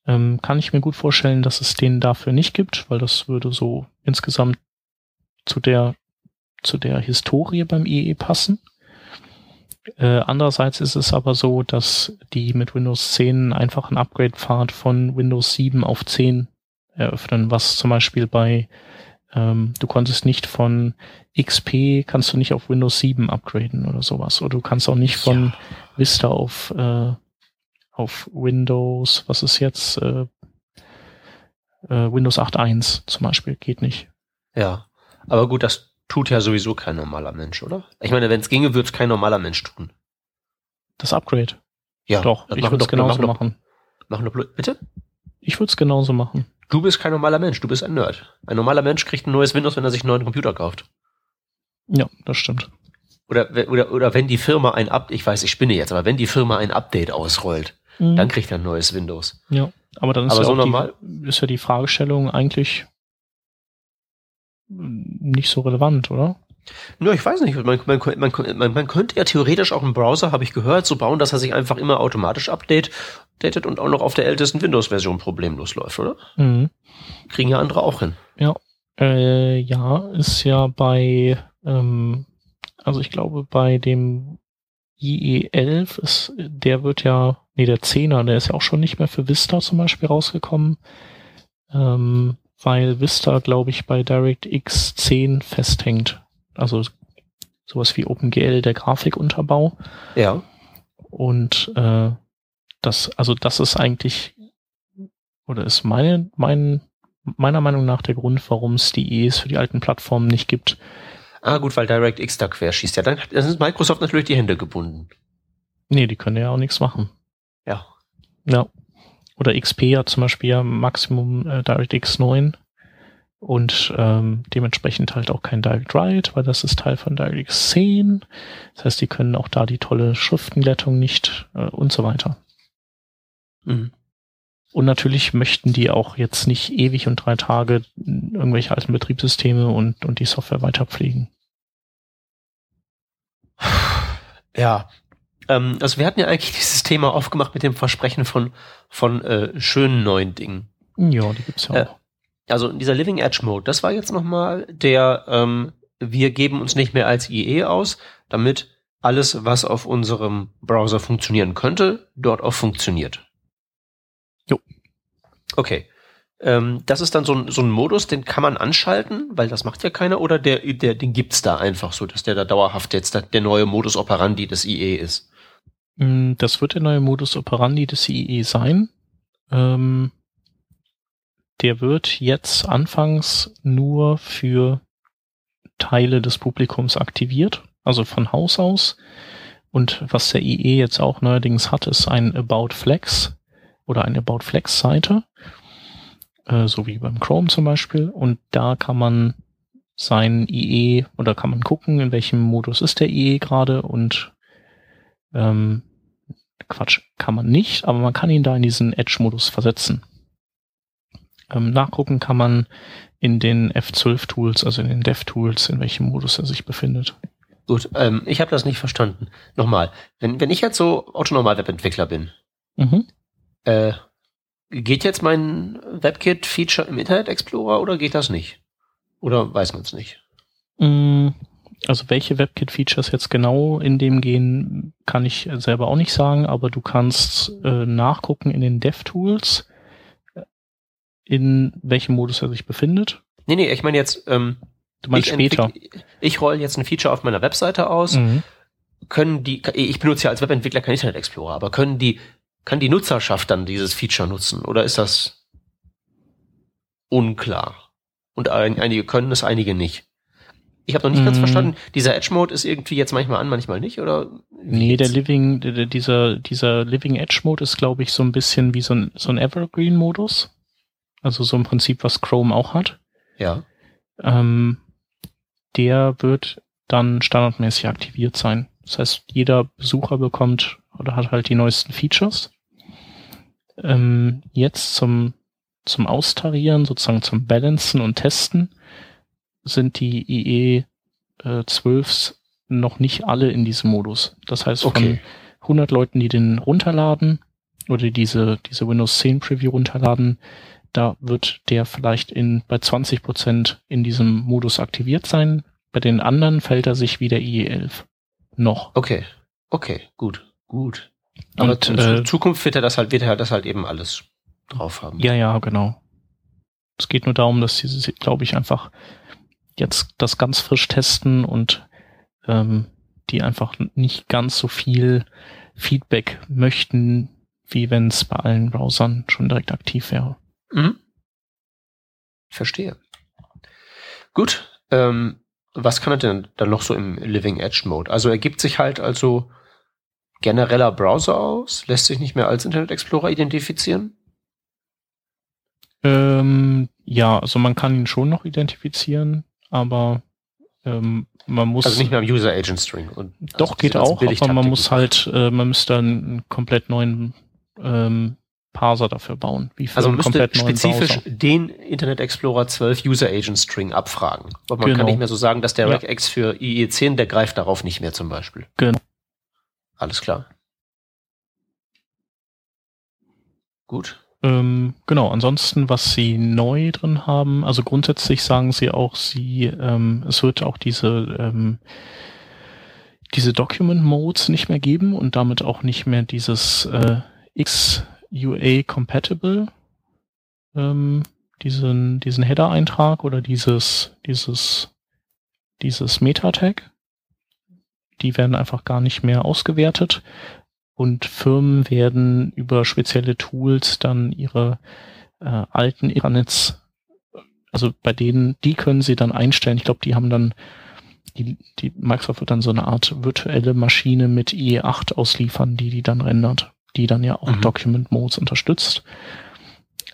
Ähm, kann ich mir gut vorstellen, dass es den dafür nicht gibt, weil das würde so insgesamt zu der zu der Historie beim IE passen. Äh, andererseits ist es aber so, dass die mit Windows 10 einfach einen Upgrade-Pfad von Windows 7 auf 10 eröffnen, was zum Beispiel bei ähm, du konntest nicht von XP, kannst du nicht auf Windows 7 upgraden oder sowas. Oder du kannst auch nicht von ja. Vista auf, äh, auf Windows, was ist jetzt, äh, äh, Windows 8.1 zum Beispiel, geht nicht. Ja, aber gut, das tut ja sowieso kein normaler Mensch, oder? Ich meine, wenn es ginge, würde es kein normaler Mensch tun. Das Upgrade? Ja. Doch, ich würde es genauso machen. Machen doch, bitte? Ich würde es genauso machen. Du bist kein normaler Mensch, du bist ein Nerd. Ein normaler Mensch kriegt ein neues Windows, wenn er sich einen neuen Computer kauft. Ja, das stimmt. Oder, oder, oder wenn die Firma ein Update, ich weiß, ich spinne jetzt, aber wenn die Firma ein Update ausrollt, mhm. dann kriegt er ein neues Windows. Ja, aber dann ist, aber ja, so normal, die, ist ja die Fragestellung eigentlich nicht so relevant, oder? Ja, ich weiß nicht. Man, man, man, man, könnte ja theoretisch auch einen Browser, habe ich gehört, so bauen, dass er sich einfach immer automatisch update, datet und auch noch auf der ältesten Windows-Version problemlos läuft, oder? Mhm. Kriegen ja andere auch hin. Ja. Äh, ja, ist ja bei, ähm, also ich glaube, bei dem IE11 ist, der wird ja, nee, der 10er, der ist ja auch schon nicht mehr für Vista zum Beispiel rausgekommen. Ähm, weil Vista, glaube ich, bei DirectX 10 festhängt. Also sowas wie OpenGL, der Grafikunterbau. Ja. Und äh, das, also das ist eigentlich, oder ist meine, mein, meiner Meinung nach der Grund, warum es die ES für die alten Plattformen nicht gibt. Ah, gut, weil DirectX da querschießt. Ja, dann, dann ist Microsoft natürlich die Hände gebunden. Nee, die können ja auch nichts machen. Ja. Ja. Oder XP hat zum Beispiel ja Maximum äh, DirectX 9 und ähm, dementsprechend halt auch kein Direct Write, weil das ist Teil von DirectX 10. Das heißt, die können auch da die tolle Schriftenglättung nicht äh, und so weiter. Mhm. Und natürlich möchten die auch jetzt nicht ewig und drei Tage irgendwelche alten Betriebssysteme und, und die Software weiterpflegen. Ja, ähm, also wir hatten ja eigentlich dieses Thema aufgemacht mit dem Versprechen von, von äh, schönen neuen Dingen. Ja, die gibt's ja äh, auch. Also dieser Living Edge Mode, das war jetzt nochmal der, ähm, wir geben uns nicht mehr als IE aus, damit alles, was auf unserem Browser funktionieren könnte, dort auch funktioniert. Jo. Okay. Ähm, das ist dann so ein, so ein Modus, den kann man anschalten, weil das macht ja keiner, oder der, der, den gibt's da einfach so, dass der da dauerhaft jetzt der, der neue Modus operandi des IE ist? Mm, Das wird der neue Modus operandi des IE sein. Ähm, der wird jetzt anfangs nur für Teile des Publikums aktiviert, also von Haus aus. Und was der IE jetzt auch neuerdings hat, ist ein About Flex oder eine About Flex Seite, äh, so wie beim Chrome zum Beispiel. Und da kann man sein IE oder kann man gucken, in welchem Modus ist der IE gerade und ähm, Quatsch, kann man nicht, aber man kann ihn da in diesen Edge-Modus versetzen. Ähm, nachgucken kann man in den F12-Tools, also in den Dev-Tools, in welchem Modus er sich befindet. Gut, ähm, ich habe das nicht verstanden. Nochmal, wenn, wenn ich jetzt so Autonormal-Webentwickler bin, Mhm. äh, geht jetzt mein WebKit-Feature im Internet Explorer oder geht das nicht? Oder weiß man es nicht? Mm, Also welche WebKit-Features jetzt genau in dem gehen, kann ich selber auch nicht sagen, aber du kannst äh, nachgucken in den DevTools, äh, in welchem Modus er sich befindet. Nee, nee, ich meine jetzt, ähm, Du meinst ich, später. ich roll jetzt ein Feature auf meiner Webseite aus. Mhm. Können die, ich benutze ja als Webentwickler kein Internet Explorer, aber können die, kann die Nutzerschaft dann dieses Feature nutzen? Oder ist das unklar? Und ein, einige können es, einige nicht. Ich habe noch nicht ganz Mm. verstanden, dieser Edge-Mode ist irgendwie jetzt manchmal an, manchmal nicht, oder? Nee, der? Living, der, dieser, dieser Living Edge Mode ist, glaube ich, so ein bisschen wie so ein, so ein Evergreen-Modus. Also so im Prinzip, was Chrome auch hat. Ja. Ähm, der wird dann standardmäßig aktiviert sein. Das heißt, jeder Besucher bekommt oder hat halt die neuesten Features. Ähm, jetzt zum, zum Austarieren, sozusagen zum Balancen und Testen, sind die IE äh, 12s noch nicht alle in diesem Modus. Das heißt, Okay. von 100 Leuten, die den runterladen oder diese, diese Windows 10 Preview runterladen, da wird der vielleicht in, bei 20 Prozent in diesem Modus aktiviert sein. Bei den anderen fällt er sich wie der IE11. Noch. Okay. Okay, gut, gut. Aber Und, in äh, Zukunft wird er das halt, wird er das halt eben alles drauf haben. Ja, ja, genau. Es geht nur darum, dass sie, glaube ich, einfach jetzt das ganz frisch testen und ähm, die einfach nicht ganz so viel Feedback möchten, wie wenn es bei allen Browsern schon direkt aktiv wäre. Mhm. Verstehe. Gut. Ähm, was kann er denn dann noch so im Living Edge Mode? Also er gibt sich halt also genereller Browser aus, lässt sich nicht mehr als Internet Explorer identifizieren. Ähm, ja, also man kann ihn schon noch identifizieren, aber ähm, man muss Also nicht mehr am User Agent String. Und Doch, also geht auch, aber man muss halt, äh, man müsste einen komplett neuen ähm, Parser dafür bauen. Also man müsste spezifisch Browser. den Internet Explorer 12 User Agent String abfragen. Aber man kann Genau. nicht mehr so sagen, dass der Ja. regex für IE10, der greift darauf nicht mehr zum Beispiel. Genau. Alles klar. Gut. Ähm, genau, ansonsten, was sie neu drin haben, also grundsätzlich sagen sie auch, sie, ähm, es wird auch diese, ähm, diese Document Modes nicht mehr geben und damit auch nicht mehr dieses äh, XUA Compatible, ähm, diesen, diesen Header-Eintrag oder dieses, dieses, dieses Meta-Tag. Die werden einfach gar nicht mehr ausgewertet und Firmen werden über spezielle Tools dann ihre äh, alten Intranets, also bei denen, die können sie dann einstellen. Ich glaube, die haben dann, die, die Microsoft wird dann so eine Art virtuelle Maschine mit IE8 ausliefern, die die dann rendert, die dann ja auch Mhm. Document Modes unterstützt.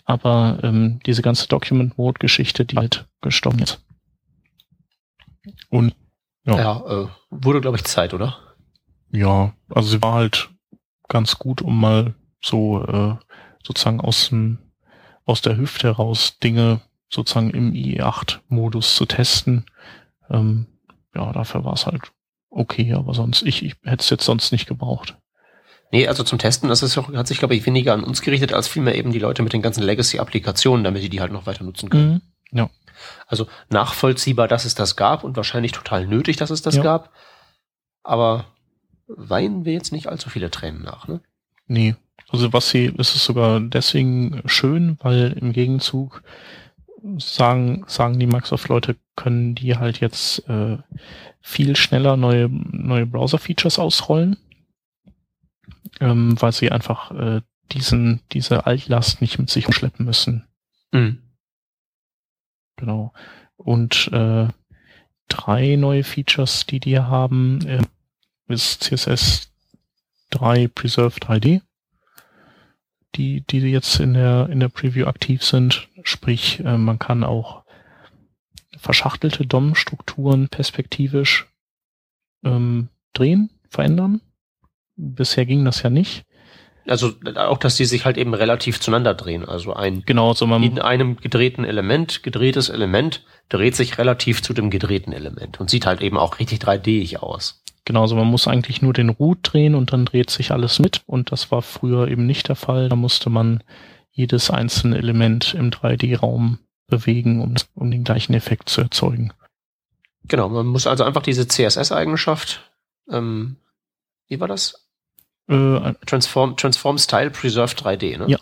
Aber ähm, diese ganze Document Mode Geschichte, die halt gestorben ist. Und Ja. Ja, äh, wurde, glaube ich, Zeit, oder? Ja, also sie war halt ganz gut, um mal so äh, sozusagen aus dem aus der Hüfte heraus Dinge sozusagen im IE8-Modus zu testen. Ähm, ja, dafür war es halt okay, aber sonst, ich, ich hätte es jetzt sonst nicht gebraucht. Nee, also zum Testen, das ist hat sich, glaube ich, weniger an uns gerichtet, als vielmehr eben die Leute mit den ganzen Legacy-Applikationen, damit die die halt noch weiter nutzen können. Mhm. Also nachvollziehbar, dass es das gab und wahrscheinlich total nötig, dass es das Ja. gab. Aber weinen wir jetzt nicht allzu viele Tränen nach, ne? Nee. Also was sie, es ist sogar deswegen schön, weil im Gegenzug sagen, sagen die Microsoft-Leute, können die halt jetzt äh, viel schneller neue, neue Browser-Features ausrollen. ähm, weil sie einfach äh, diesen, diese Altlast nicht mit sich umschleppen müssen. Mhm. Genau. Und äh, drei neue Features, die die haben, äh, ist CSS 3 Preserve 3D, die, die jetzt in der, in der Preview aktiv sind. Sprich, äh, man kann auch verschachtelte DOM-Strukturen perspektivisch ähm, drehen, verändern. Bisher ging das ja nicht. Also auch, dass die sich halt eben relativ zueinander drehen. Also ein genau, so man in einem gedrehten Element, gedrehtes Element dreht sich relativ zu dem gedrehten Element und sieht halt eben auch richtig 3D-ig aus. Genau, also man muss eigentlich nur den Root drehen und dann dreht sich alles mit und das war früher eben nicht der Fall. Da musste man jedes einzelne Element im 3D-Raum bewegen, um, um den gleichen Effekt zu erzeugen. Genau, man muss also einfach diese CSS-Eigenschaft, ähm, wie war das? Äh, Transform, Transform Style Preserve 3D, ne? Ja.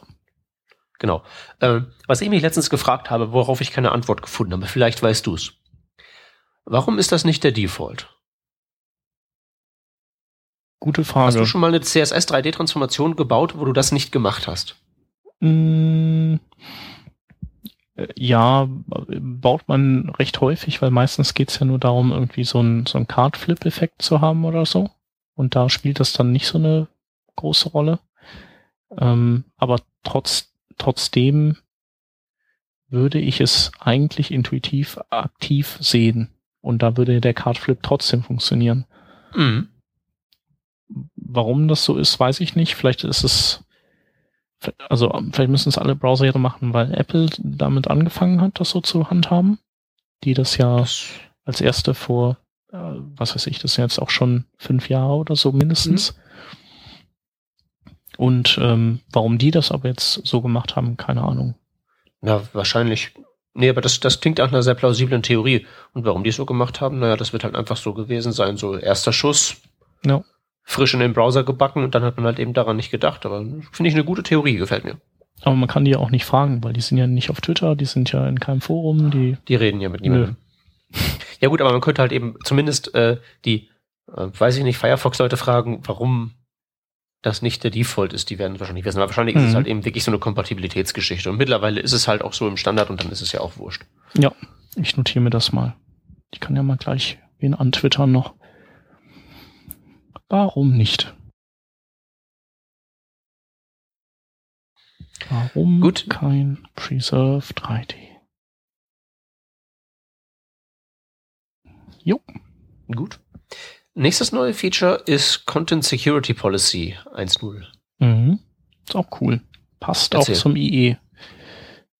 Genau. Äh, was ich mich letztens gefragt habe, worauf ich keine Antwort gefunden habe, vielleicht weißt du es. Warum ist das nicht der Default? Gute Frage. Hast du schon mal eine CSS 3D-Transformation gebaut, wo du das nicht gemacht hast? Mm, ja, baut man recht häufig, weil meistens geht es ja nur darum, irgendwie so ein, so Card-Flip-Effekt zu haben oder so. Und da spielt das dann nicht so eine große Rolle. Ähm, aber trotz, trotzdem würde ich es eigentlich intuitiv aktiv sehen. Und da würde der Card Flip trotzdem funktionieren. Mhm. Warum das so ist, weiß ich nicht. Vielleicht ist es, also vielleicht müssen es alle Browser jetzt machen, weil Apple damit angefangen hat, das so zu handhaben. Die das ja das als erste vor äh, was weiß ich, das sind jetzt auch schon fünf Jahre oder so mindestens. Mhm. Und ähm, warum die das aber jetzt so gemacht haben, keine Ahnung. Na, wahrscheinlich. Nee, aber das, das klingt nach einer sehr plausiblen Theorie. Und warum die es so gemacht haben, naja, das wird halt einfach so gewesen sein. So erster Schuss, ja. Frisch in den Browser gebacken und dann hat man halt eben daran nicht gedacht. Aber finde ich eine gute Theorie, gefällt mir. Aber man kann die ja auch nicht fragen, weil die sind ja nicht auf Twitter, die sind ja in keinem Forum, die. Die reden ja mit niemandem. Ja gut, aber man könnte halt eben zumindest äh, die, äh, weiß ich nicht, Firefox-Leute fragen, warum das nicht der Default ist. Die werden wahrscheinlich wissen. Aber wahrscheinlich mhm. ist es mhm. halt eben wirklich so eine Kompatibilitätsgeschichte. Und mittlerweile ist es halt auch so im Standard und dann ist es ja auch wurscht. Ja, ich notiere mir das mal. Ich kann ja mal gleich wen antwittern noch. Warum nicht? Warum Gut. kein Preserve 3D? Jo. Gut. Nächstes neue Feature ist Content Security Policy 1.0. Mhm. Ist auch cool. Passt Erzähl. auch zum IE.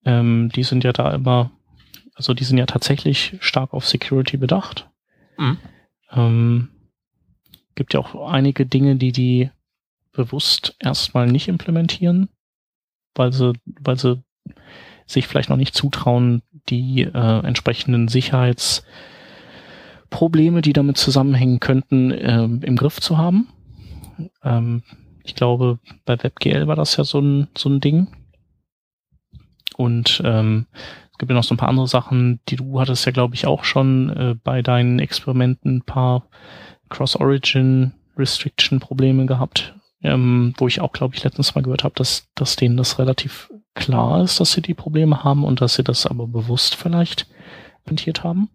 Ähm, die sind ja da immer, also die sind ja tatsächlich stark auf Security bedacht. Mhm. Ähm, gibt ja auch einige Dinge, die die bewusst erstmal nicht implementieren, weil sie, weil sie sich vielleicht noch nicht zutrauen, die äh, entsprechenden Sicherheits- Probleme, die damit zusammenhängen könnten, ähm, im Griff zu haben. Ähm, ich glaube, bei WebGL war das ja so ein, so ein Ding. Und ähm, es gibt ja noch so ein paar andere Sachen, die du hattest ja, glaube ich, auch schon äh, bei deinen Experimenten ein paar Cross-Origin-Restriction-Probleme gehabt, ähm, wo ich auch, glaube ich, letztens mal gehört habe, dass, dass denen das relativ klar ist, dass sie die Probleme haben und dass sie das aber bewusst vielleicht implementiert haben.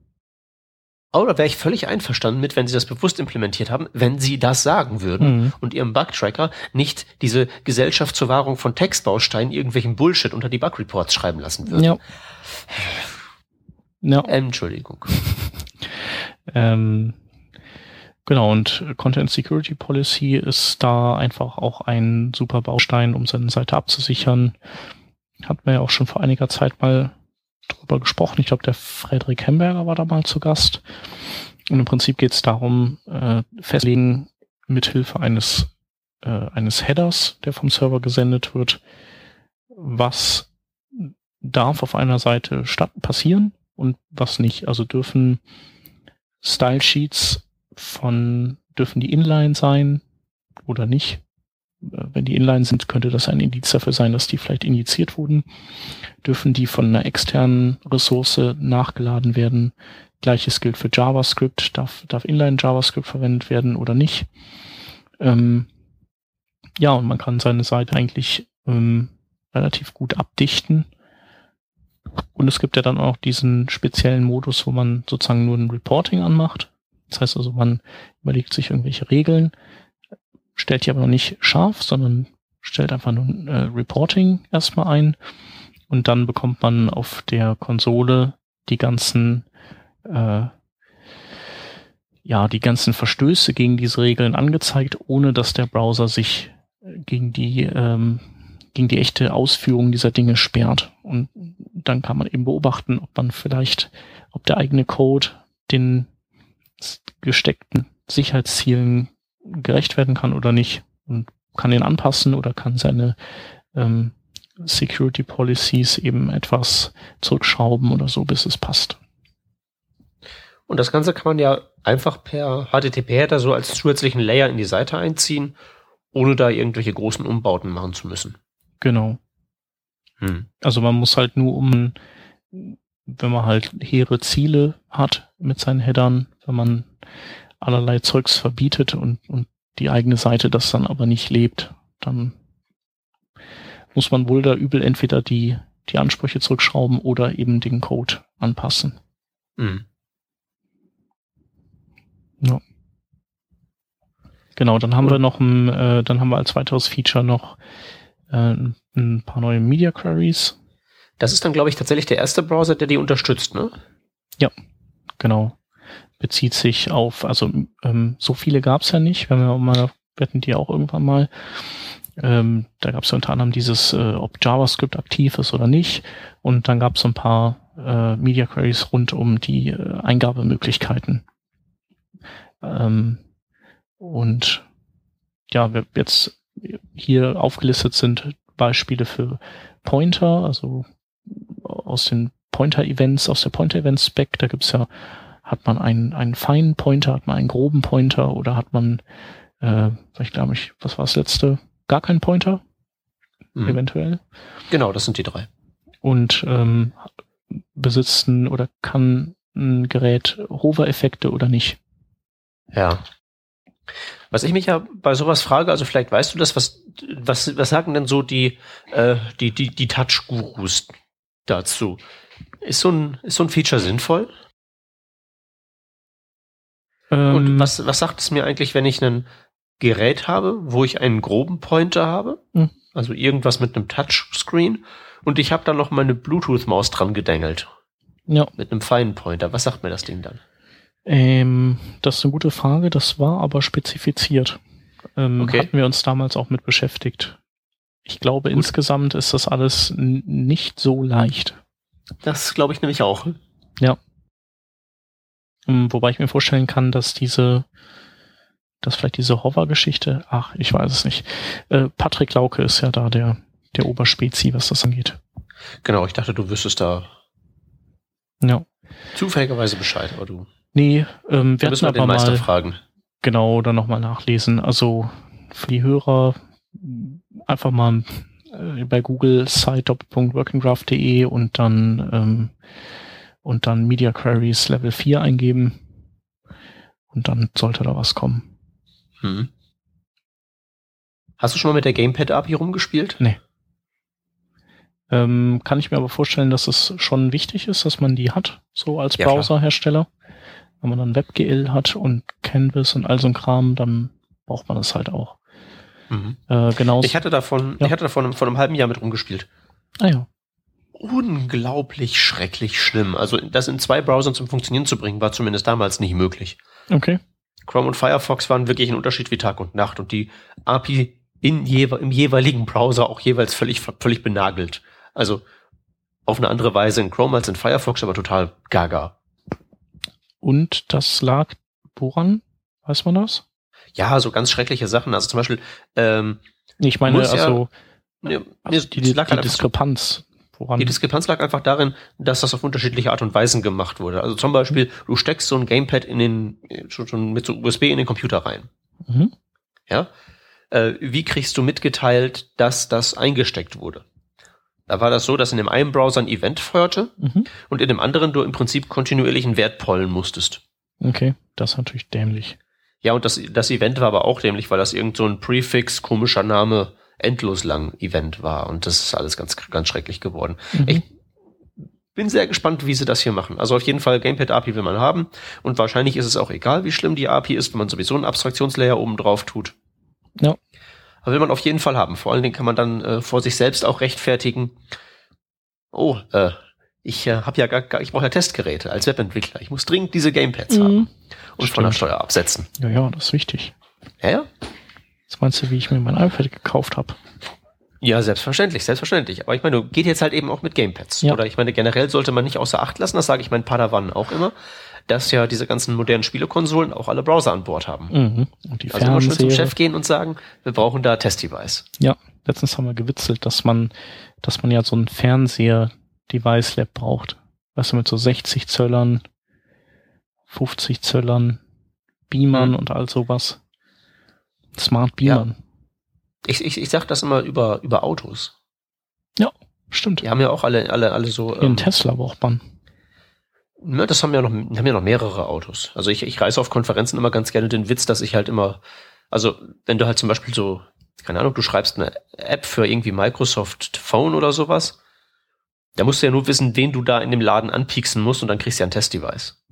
Oh, da wäre ich völlig einverstanden mit, wenn sie das bewusst implementiert haben, wenn sie das sagen würden mhm. und ihrem Bug-Tracker nicht diese Gesellschaft zur Wahrung von Textbausteinen irgendwelchen Bullshit unter die Bug-Reports schreiben lassen würden. Ja. ja. Entschuldigung. ähm, genau, und Content Security Policy ist da einfach auch ein super Baustein, um seine Seite abzusichern. Hat man ja auch schon vor einiger Zeit mal drüber gesprochen. Ich glaube, der Frederik Hemberger war da mal zu Gast. Und im Prinzip geht es darum, äh, festlegen mithilfe eines, äh, eines Headers, der vom Server gesendet wird, was darf auf einer Seite statt passieren und was nicht. Also dürfen Style Sheets von, dürfen die Inline sein oder nicht. Äh, wenn die Inline sind, könnte das ein Indiz dafür sein, dass die vielleicht injiziert wurden. Dürfen die von einer externen Ressource nachgeladen werden? Gleiches gilt für JavaScript. Darf, darf Inline JavaScript verwendet werden oder nicht? Ähm, ja, und man kann seine Seite eigentlich ähm, relativ gut abdichten. Und es gibt ja dann auch diesen speziellen Modus, wo man sozusagen nur ein Reporting anmacht. Das heißt also, man überlegt sich irgendwelche Regeln, stellt die aber noch nicht scharf, sondern stellt einfach nur ein äh, Reporting erstmal ein und dann bekommt man auf der Konsole die ganzen äh, ja die ganzen Verstöße gegen diese Regeln angezeigt, ohne dass der Browser sich gegen die ähm, gegen die echte Ausführung dieser Dinge sperrt. Und dann kann man eben beobachten, ob man vielleicht, ob der eigene Code den gesteckten Sicherheitszielen gerecht werden kann oder nicht und kann den anpassen oder kann seine ähm, Security Policies eben etwas zurückschrauben oder so, bis es passt. Und das Ganze kann man ja einfach per HTTP-Header so als zusätzlichen Layer in die Seite einziehen, ohne da irgendwelche großen Umbauten machen zu müssen. Genau. Hm. Also man muss halt nur um, wenn man halt hehre Ziele hat mit seinen Headern, wenn man allerlei Zeugs verbietet und, und die eigene Seite das dann aber nicht lebt, dann muss man wohl da übel entweder die, die Ansprüche zurückschrauben oder eben den Code anpassen. Mhm. Ja. Genau, dann haben wir noch ein, äh, dann haben wir als weiteres Feature noch äh, ein paar neue Media Queries. Das ist dann, glaube ich, tatsächlich der erste Browser, der die unterstützt, ne? Ja, genau. Bezieht sich auf, also ähm, so viele gab es ja nicht. Wir haben ja mal, wir hatten die auch irgendwann mal. Ähm, da gab es ja unter anderem dieses, äh, ob JavaScript aktiv ist oder nicht. Und dann gab es ein paar äh, Media Queries rund um die äh, Eingabemöglichkeiten. Ähm, und ja, wir jetzt hier aufgelistet sind Beispiele für Pointer, also aus den Pointer-Events, aus der Pointer-Event-Spec, da gibt's ja, hat man einen, einen feinen Pointer, hat man einen groben Pointer oder hat man, äh, ich glaube ich, was war das letzte? Gar kein Pointer? Mhm. Eventuell. Genau, das sind die drei. Und ähm, besitzt ein oder kann ein Gerät Hover-Effekte oder nicht? Ja. Was ich mich ja bei sowas frage, also vielleicht weißt du das, was, was, was sagen denn so die, äh, die, die, die Touch-Gurus dazu? Ist so ein, ist so ein Feature sinnvoll? Ähm, Und was, was sagt es mir eigentlich, wenn ich ein Gerät habe, wo ich einen groben Pointer habe? Mhm. Also irgendwas mit einem Touchscreen und ich habe da noch meine Bluetooth-Maus dran gedengelt. Ja. Mit einem feinen Pointer. Was sagt mir das Ding dann? Ähm, das ist eine gute Frage. Das war aber spezifiziert. Ähm, okay. Hatten wir uns damals auch mit beschäftigt. Ich glaube, Gut. insgesamt ist das alles nicht so leicht. Das glaube ich nämlich auch. Ja. Ähm, wobei ich mir vorstellen kann, dass diese, dass vielleicht diese Hover-Geschichte, ach, ich weiß es nicht. Äh, Patrick Lauke ist ja da der, der Oberspezi, was das angeht. Genau, ich dachte, du wüsstest da ja. zufälligerweise Bescheid, aber du. Nee, ähm, wir müssen wir den Meister mal fragen. Genau, dann nochmal nachlesen. Also für die Hörer einfach mal äh, bei Google site.workinggraph.de und dann ähm, und dann Media Queries Level 4 eingeben und dann sollte da was kommen. Hm. Hast du schon mal mit der Gamepad API rumgespielt? Nee. Ähm, kann ich mir aber vorstellen, dass es schon wichtig ist, dass man die hat, so als ja, Browserhersteller. Wenn man dann WebGL hat und Canvas und all so ein Kram, dann braucht man das halt auch. Mhm. Äh, genau. Ich hatte davon, ja. ich hatte davon vor einem halben Jahr mit rumgespielt. Ah ja. Unglaublich schrecklich schlimm. Also das in zwei Browsern zum Funktionieren zu bringen, war zumindest damals nicht möglich. Okay. Chrome und Firefox waren wirklich ein Unterschied wie Tag und Nacht und die API in jewe im jeweiligen Browser auch jeweils völlig, völlig benagelt. Also auf eine andere Weise in Chrome als in Firefox, aber total gaga. Und das lag woran? Weiß man das? Ja, so ganz schreckliche Sachen. Also zum Beispiel, ähm, ich meine, also, ja, also die, die, die halt Diskrepanz. Woran? Die Diskrepanz lag einfach darin, dass das auf unterschiedliche Art und Weisen gemacht wurde. Also zum Beispiel, du steckst so ein Gamepad in den, schon, schon mit so USB in den Computer rein. Mhm. Ja. Äh, wie kriegst du mitgeteilt, dass das eingesteckt wurde? Da war das so, dass in dem einen Browser ein Event feuerte mhm. und in dem anderen du im Prinzip kontinuierlich einen Wert pollen musstest. Okay, das ist natürlich dämlich. Ja, und das, das Event war aber auch dämlich, weil das irgend so ein Prefix, komischer Name, endlos lang Event war. Und das ist alles ganz, ganz schrecklich geworden. Mhm. Ich bin sehr gespannt, wie sie das hier machen. Also auf jeden Fall Gamepad API will man haben. Und wahrscheinlich ist es auch egal, wie schlimm die API ist, wenn man sowieso einen Abstraktionslayer oben drauf tut. Ja. Aber will man auf jeden Fall haben. Vor allen Dingen kann man dann äh, vor sich selbst auch rechtfertigen. Oh, äh, ich äh, habe ja gar, gar ich brauche ja Testgeräte als Webentwickler. Ich muss dringend diese Gamepads haben Mhm. und von der Stimmt. Steuer absetzen. Ja, ja, das ist wichtig. Ja, ja. Was meinst du, wie ich mir mein iPad gekauft habe? Ja, selbstverständlich, selbstverständlich. Aber ich meine, geht jetzt halt eben auch mit Gamepads. Ja. Oder ich meine, generell sollte man nicht außer Acht lassen, das sage ich meinen Padawan auch immer, dass ja diese ganzen modernen Spielekonsolen auch alle Browser an Bord haben. Mhm. Und die Also immer schön zum. Chef gehen und sagen, wir brauchen da Test-Device. Ja, letztens haben wir gewitzelt, dass man, dass man ja so ein Fernseher-Device-Lab braucht. Weißt du, mit so 60 Zöllern, 50 Zöllern, Beamern Mhm. und all sowas. Smart Beamern. Ich, ich, ich sag das immer über, über Autos. Stimmt. Die haben ja auch alle, alle, alle so. In Tesla braucht man. Ne, das haben ja noch, haben ja noch mehrere Autos. Also ich, ich reiße auf Konferenzen immer ganz gerne den Witz, dass ich halt immer, also wenn du halt zum Beispiel so, keine Ahnung, du schreibst eine App für irgendwie Microsoft Phone oder sowas, da musst du ja nur wissen, wen du da in dem Laden anpieksen musst und dann kriegst du ja ein Testdevice.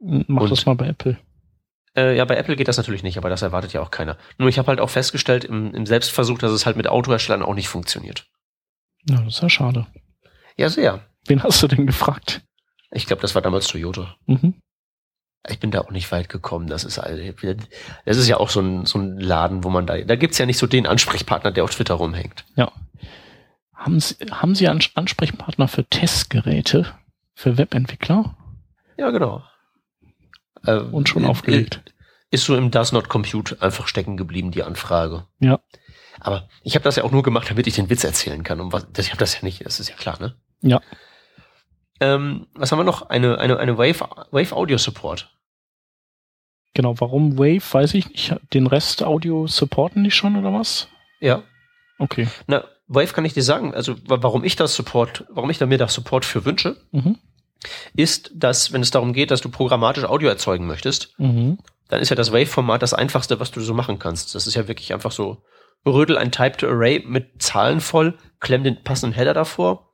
Mach Und- das mal bei Apple. Äh, ja, bei Apple geht das natürlich nicht, aber das erwartet ja auch keiner. Nur ich habe halt auch festgestellt im, im Selbstversuch, dass es halt mit Autoherstellern auch nicht funktioniert. Ja, das ist ja schade. Ja, sehr. Wen hast du denn gefragt? Ich glaube, das war damals Toyota. Mhm. Ich bin da auch nicht weit gekommen. Das ist, das ist ja auch so ein, so ein Laden, wo man da, da gibt's ja nicht so den Ansprechpartner, der auf Twitter rumhängt. Haben Sie, haben Sie einen Ansprechpartner für Testgeräte für Webentwickler? Ja, genau. Äh, Und schon äh, aufgelegt. Ist so im Does Not Compute einfach stecken geblieben, die Anfrage. Ja. Aber ich habe das ja auch nur gemacht, damit ich den Witz erzählen kann. Und was, das, ich habe das ja nicht, das ist ja klar, ne? Ja. Ähm, was haben wir noch? Eine, eine, eine Wave, Wave Audio Support. Genau, warum Wave, weiß ich nicht. Den Rest Audio supporten die schon oder was? Ja. Okay. Na, Wave kann ich dir sagen, also wa- warum ich das Support, warum ich da mir das Support für wünsche, Mhm. Ist, dass, wenn es darum geht, dass du programmatisch Audio erzeugen möchtest, Mhm. dann ist ja das Wave-Format das einfachste, was du so machen kannst. Das ist ja wirklich einfach so, rödel ein Typed Array mit Zahlen voll, klemm den passenden Header davor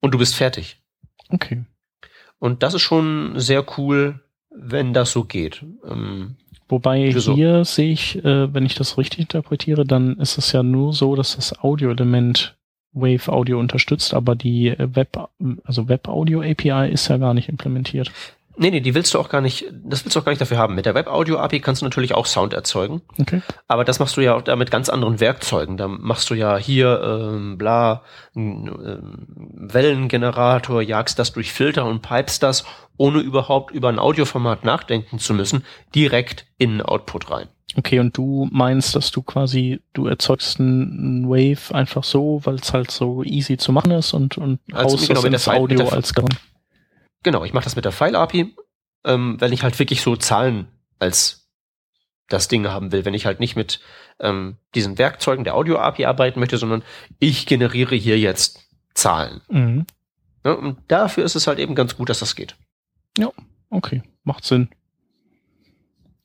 und du bist fertig. Okay. Und das ist schon sehr cool, wenn das so geht. Ähm, Wobei Wieso? hier sehe ich, äh, wenn ich das richtig interpretiere, dann ist es ja nur so, dass das Audio-Element Wave Audio unterstützt, aber die äh, Web, also Web Audio API ist ja gar nicht implementiert. nee, nee, die willst du auch gar nicht, das willst du auch gar nicht dafür haben. Mit der Web-Audio-API kannst du natürlich auch Sound erzeugen. Okay. Aber das machst du ja auch da mit ganz anderen Werkzeugen. Da machst du ja hier, ähm, bla, ähm, Wellengenerator, jagst das durch Filter und pipest das, ohne überhaupt über ein Audioformat nachdenken zu müssen, direkt in Output rein. Okay, und du meinst, dass du quasi, du erzeugst einen Wave einfach so, weil es halt so easy zu machen ist und, und Also, haust genau, das ins File- Audio als Gang. Genau, ich mache das mit der File-API, ähm, wenn ich halt wirklich so Zahlen als das Ding haben will, wenn ich halt nicht mit ähm, diesen Werkzeugen der Audio-API arbeiten möchte, sondern ich generiere hier jetzt Zahlen. Mhm. Ne? Und dafür ist es halt eben ganz gut, dass das geht. Okay, macht Sinn.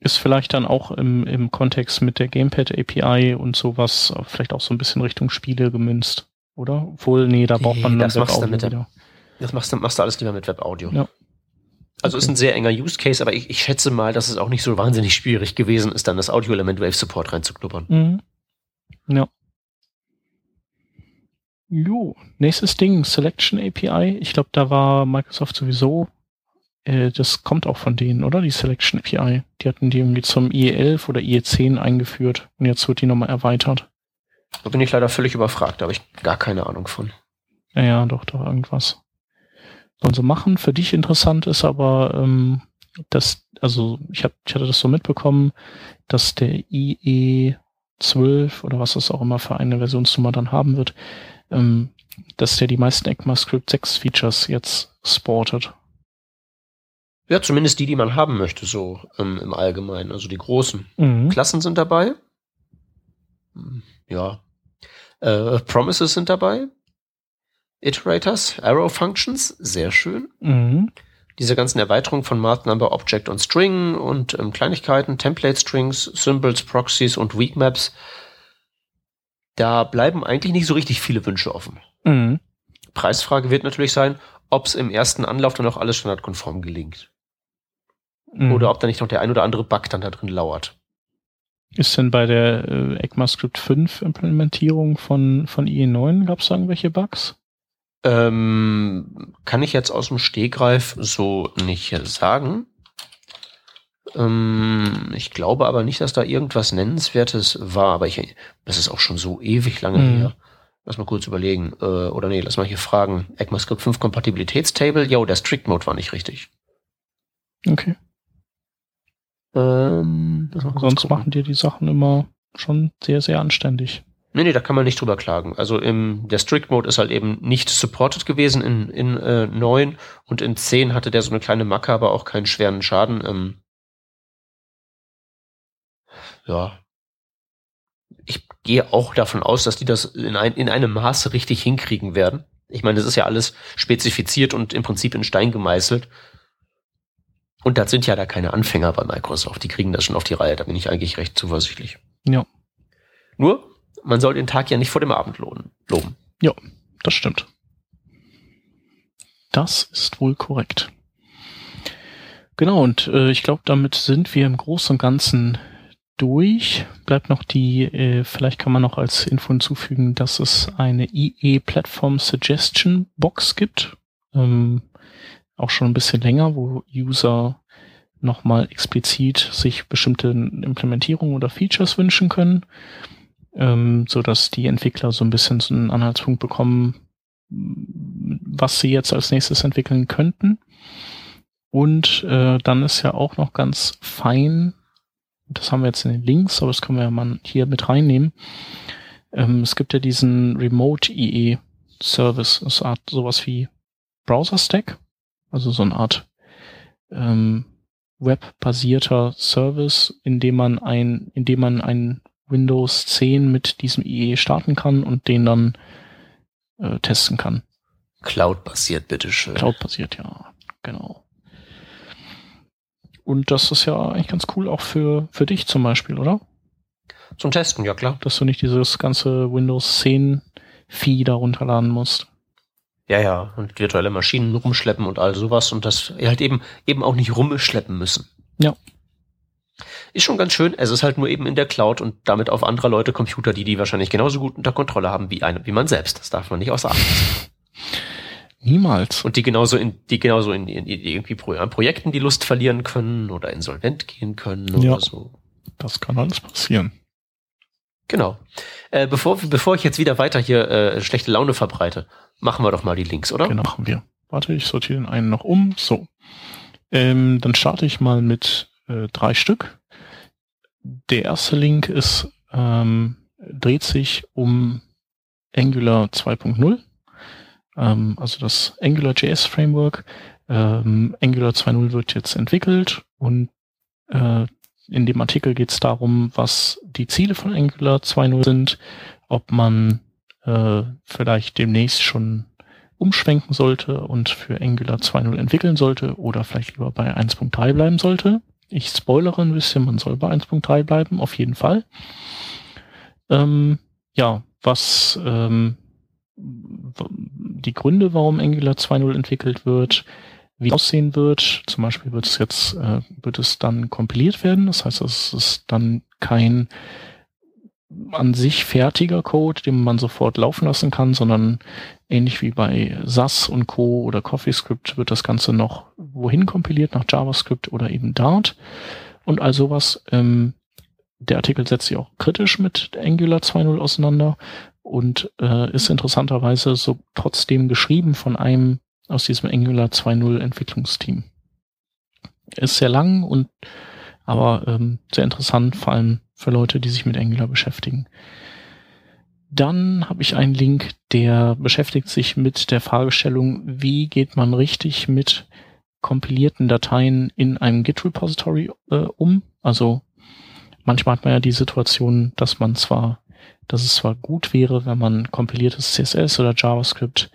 Ist vielleicht dann auch im, im Kontext mit der Gamepad API und sowas vielleicht auch so ein bisschen Richtung Spiele gemünzt, oder? Obwohl, nee, da braucht man Nee, dann das machst du Web-Audio mit der- wieder. Das machst du, machst du alles lieber mit Web-Audio. Ja. Also ist Okay. ein sehr enger Use Case, aber ich, ich schätze mal, dass es auch nicht so wahnsinnig schwierig gewesen ist, dann das Audio-Element Wave Support reinzuknuppern. Mhm. Ja. Jo, nächstes Ding, Selection API. Ich glaube, da war Microsoft sowieso, äh, das kommt auch von denen, oder? Die Selection API. Die hatten die irgendwie zum IE11 oder IE10 eingeführt und jetzt wird die nochmal erweitert. Da bin ich leider völlig überfragt, da habe ich gar keine Ahnung von. Ja, ja, doch, doch, irgendwas. Sollen sie machen. Für dich interessant ist aber, ähm, dass, also ich, hab, ich hatte das so mitbekommen, dass der IE12 oder was es auch immer für eine Versionsnummer dann haben wird, ähm, dass der die meisten ECMAScript 6 Features jetzt sportet. Ja, zumindest die, die man haben möchte, so ähm, im Allgemeinen. Also die großen Mhm. Klassen sind dabei. Ja. Äh, Promises sind dabei. Iterators, Arrow Functions, sehr schön. Mhm. diese ganzen Erweiterungen von Math Number, Object und String und ähm, Kleinigkeiten, Template Strings, Symbols, Proxies und Weak Maps, da bleiben eigentlich nicht so richtig viele Wünsche offen. Mhm. Preisfrage wird natürlich sein, ob es im ersten Anlauf dann auch alles standardkonform gelingt. Mhm. Oder ob da nicht noch der ein oder andere Bug dann da drin lauert. Ist denn bei der äh, ECMAScript 5 Implementierung von, von IE9 gab es da irgendwelche Bugs? Ähm, kann ich jetzt aus dem Stegreif so nicht sagen. Ähm, ich glaube aber nicht, dass da irgendwas Nennenswertes war, aber ich, das ist auch schon so ewig lange mhm. her. Lass mal kurz überlegen. Äh, oder nee, lass mal hier fragen. ECMAScript 5 Kompatibilitätstable. Jo, der Strict Mode war nicht richtig. Okay. Ähm, Sonst machen dir die Sachen immer schon sehr, sehr anständig. Nee, nee, da kann man nicht drüber klagen. Also im, der Strict Mode ist halt eben nicht supported gewesen in, in äh, 9 und in 10 hatte der so eine kleine Macke, aber auch keinen schweren Schaden. Ähm, ja, ich gehe auch davon aus, dass die das in, ein, in einem Maße richtig hinkriegen werden. Ich meine, das ist ja alles spezifiziert und im Prinzip in Stein gemeißelt. Und das sind ja da keine Anfänger bei Microsoft. Die kriegen das schon auf die Reihe. Da bin ich eigentlich recht zuversichtlich. Ja. Nur, man soll den Tag ja nicht vor dem Abend lohnen, loben. Ja, das stimmt. Das ist wohl korrekt. Genau, und äh, ich glaube, damit sind wir im Großen und Ganzen durch. Bleibt noch die, äh, vielleicht kann man noch als Info hinzufügen, dass es eine IE Platform Suggestion Box gibt. Ähm, auch schon ein bisschen länger, wo User nochmal explizit sich bestimmte Implementierungen oder Features wünschen können, ähm, so dass die Entwickler so ein bisschen so einen Anhaltspunkt bekommen, was sie jetzt als nächstes entwickeln könnten. Und äh, dann ist ja auch noch ganz fein das haben wir jetzt in den Links, aber das können wir ja mal hier mit reinnehmen. Ähm, es gibt ja diesen Remote IE Service, ist Art sowas wie Browser Stack, also so eine Art ähm, webbasierter Service, in dem man ein, in dem man ein Windows 10 mit diesem IE starten kann und den dann äh, testen kann. Cloud-basiert, bitteschön. Cloud-basiert, ja, genau. Und das ist ja eigentlich ganz cool auch für, für dich zum Beispiel, oder? Zum Testen, ja klar. Dass du nicht dieses ganze Windows 10 Vieh da runterladen musst. Ja, ja, und virtuelle Maschinen rumschleppen und all sowas und das halt eben, eben auch nicht rumschleppen müssen. Ja. Ist schon ganz schön, es ist halt nur eben in der Cloud und damit auf anderer Leute Computer, die die wahrscheinlich genauso gut unter Kontrolle haben wie eine, wie man selbst. Das darf man nicht außer Acht lassen. Niemals. Und die genauso in, die genauso in, in, in irgendwie Pro, an Projekten die Lust verlieren können oder insolvent gehen können ja, oder so. Das kann alles passieren. Genau. Äh, bevor, bevor ich jetzt wieder weiter hier äh, schlechte Laune verbreite, machen wir doch mal die Links, oder? Genau, machen wir. Warte, ich sortiere den einen noch um. So. Ähm, dann starte ich mal mit äh, drei Stück. Der erste Link ist, ähm, dreht sich um Angular 2.0 ähm, also das AngularJS Framework. Ähm, Angular 2.0 wird jetzt entwickelt und äh, in dem Artikel geht es darum, was die Ziele von Angular 2.0 sind, ob man äh, vielleicht demnächst schon umschwenken sollte und für Angular 2.0 entwickeln sollte oder vielleicht lieber bei 1.3 bleiben sollte. Ich spoilere ein bisschen, man soll bei 1.3 bleiben, auf jeden Fall. Ähm, ja, was ähm, die Gründe, warum Angular 2.0 entwickelt wird, wie es aussehen wird. Zum Beispiel wird es jetzt, äh, wird es dann kompiliert werden. Das heißt, es ist dann kein an sich fertiger Code, den man sofort laufen lassen kann, sondern ähnlich wie bei SAS und Co. oder CoffeeScript wird das Ganze noch wohin kompiliert, nach JavaScript oder eben Dart und all sowas. Ähm, der Artikel setzt sich auch kritisch mit Angular 2.0 auseinander und äh, ist interessanterweise so trotzdem geschrieben von einem aus diesem Angular 2.0 Entwicklungsteam. Ist sehr lang und aber ähm, sehr interessant, vor allem für Leute, die sich mit Angular beschäftigen. Dann habe ich einen Link, der beschäftigt sich mit der Fragestellung, wie geht man richtig mit kompilierten Dateien in einem Git-Repository äh, um. Also manchmal hat man ja die Situation, dass man zwar dass es zwar gut wäre, wenn man kompiliertes CSS oder JavaScript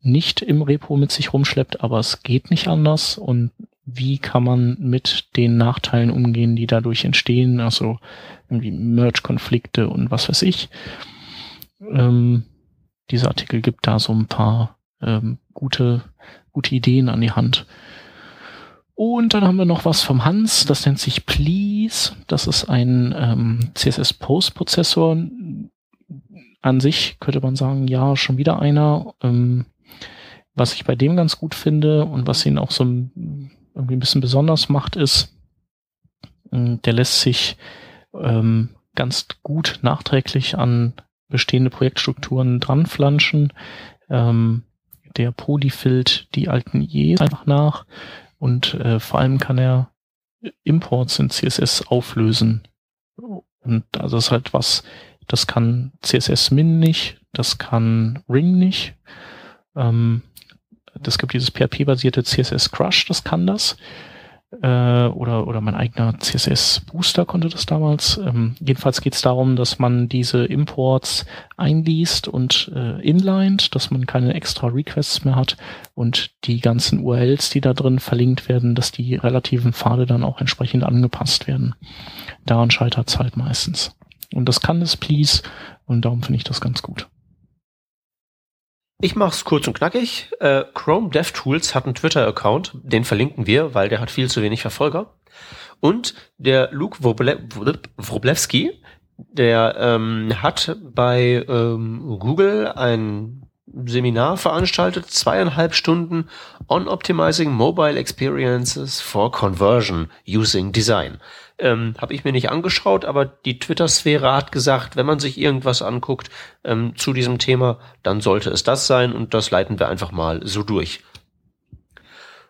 nicht im Repo mit sich rumschleppt, aber es geht nicht anders und wie kann man mit den Nachteilen umgehen, die dadurch entstehen, also irgendwie Merge-Konflikte und was weiß ich. Ähm, dieser Artikel gibt da so ein paar ähm, gute, gute Ideen an die Hand. Und dann haben wir noch was vom Hans, das nennt sich Please. Das ist ein ähm, CSS-Post-Prozessor. An sich könnte man sagen, ja, schon wieder einer. Ähm, was ich bei dem ganz gut finde und was ihn auch so irgendwie ein bisschen besonders macht, ist, äh, der lässt sich ähm, ganz gut nachträglich an bestehende Projektstrukturen dranflanschen. Ähm, der polyfilt die alten IEs einfach nach und äh, vor allem kann er Imports in CSS auflösen. Und also das ist halt was, das kann CSS Min nicht, das kann Ring nicht. Ähm, das gibt dieses PHP-basierte CSS Crush, das kann das. Äh, oder, oder mein eigener CSS Booster konnte das damals. Ähm, jedenfalls geht es darum, dass man diese Imports einliest und äh, inlined, dass man keine extra Requests mehr hat und die ganzen URLs, die da drin verlinkt werden, dass die relativen Pfade dann auch entsprechend angepasst werden. Daran scheitert es halt meistens. Und das kann das Please und darum finde ich das ganz gut. Ich mach's kurz und knackig. Äh, Chrome DevTools hat einen Twitter-Account, den verlinken wir, weil der hat viel zu wenig Verfolger. Und der Luke Wroblewski, der ähm, hat bei ähm, Google ein Seminar veranstaltet, zweieinhalb Stunden on optimizing mobile experiences for conversion using design. Ähm, Habe ich mir nicht angeschaut, aber die Twitter-Sphäre hat gesagt, wenn man sich irgendwas anguckt ähm, zu diesem Thema, dann sollte es das sein und das leiten wir einfach mal so durch.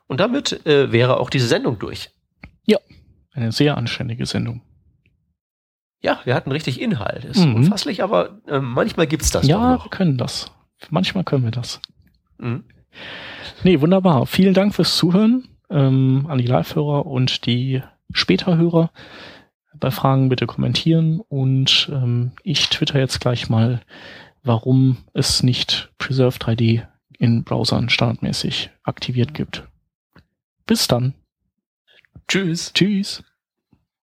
Und damit äh, wäre auch diese Sendung durch. Ja, eine sehr anständige Sendung. Ja, wir hatten richtig Inhalt. Ist mhm. unfasslich, aber äh, manchmal gibt's das Ja, wir können das. Manchmal können wir das. Mhm. Nee, wunderbar. Vielen Dank fürs Zuhören ähm, an die Live-Hörer und die Später-Hörer. Bei Fragen bitte kommentieren und ähm, ich twitter jetzt gleich mal, warum es nicht Preserve 3D in Browsern standardmäßig aktiviert gibt. Bis dann. Tschüss. Tschüss.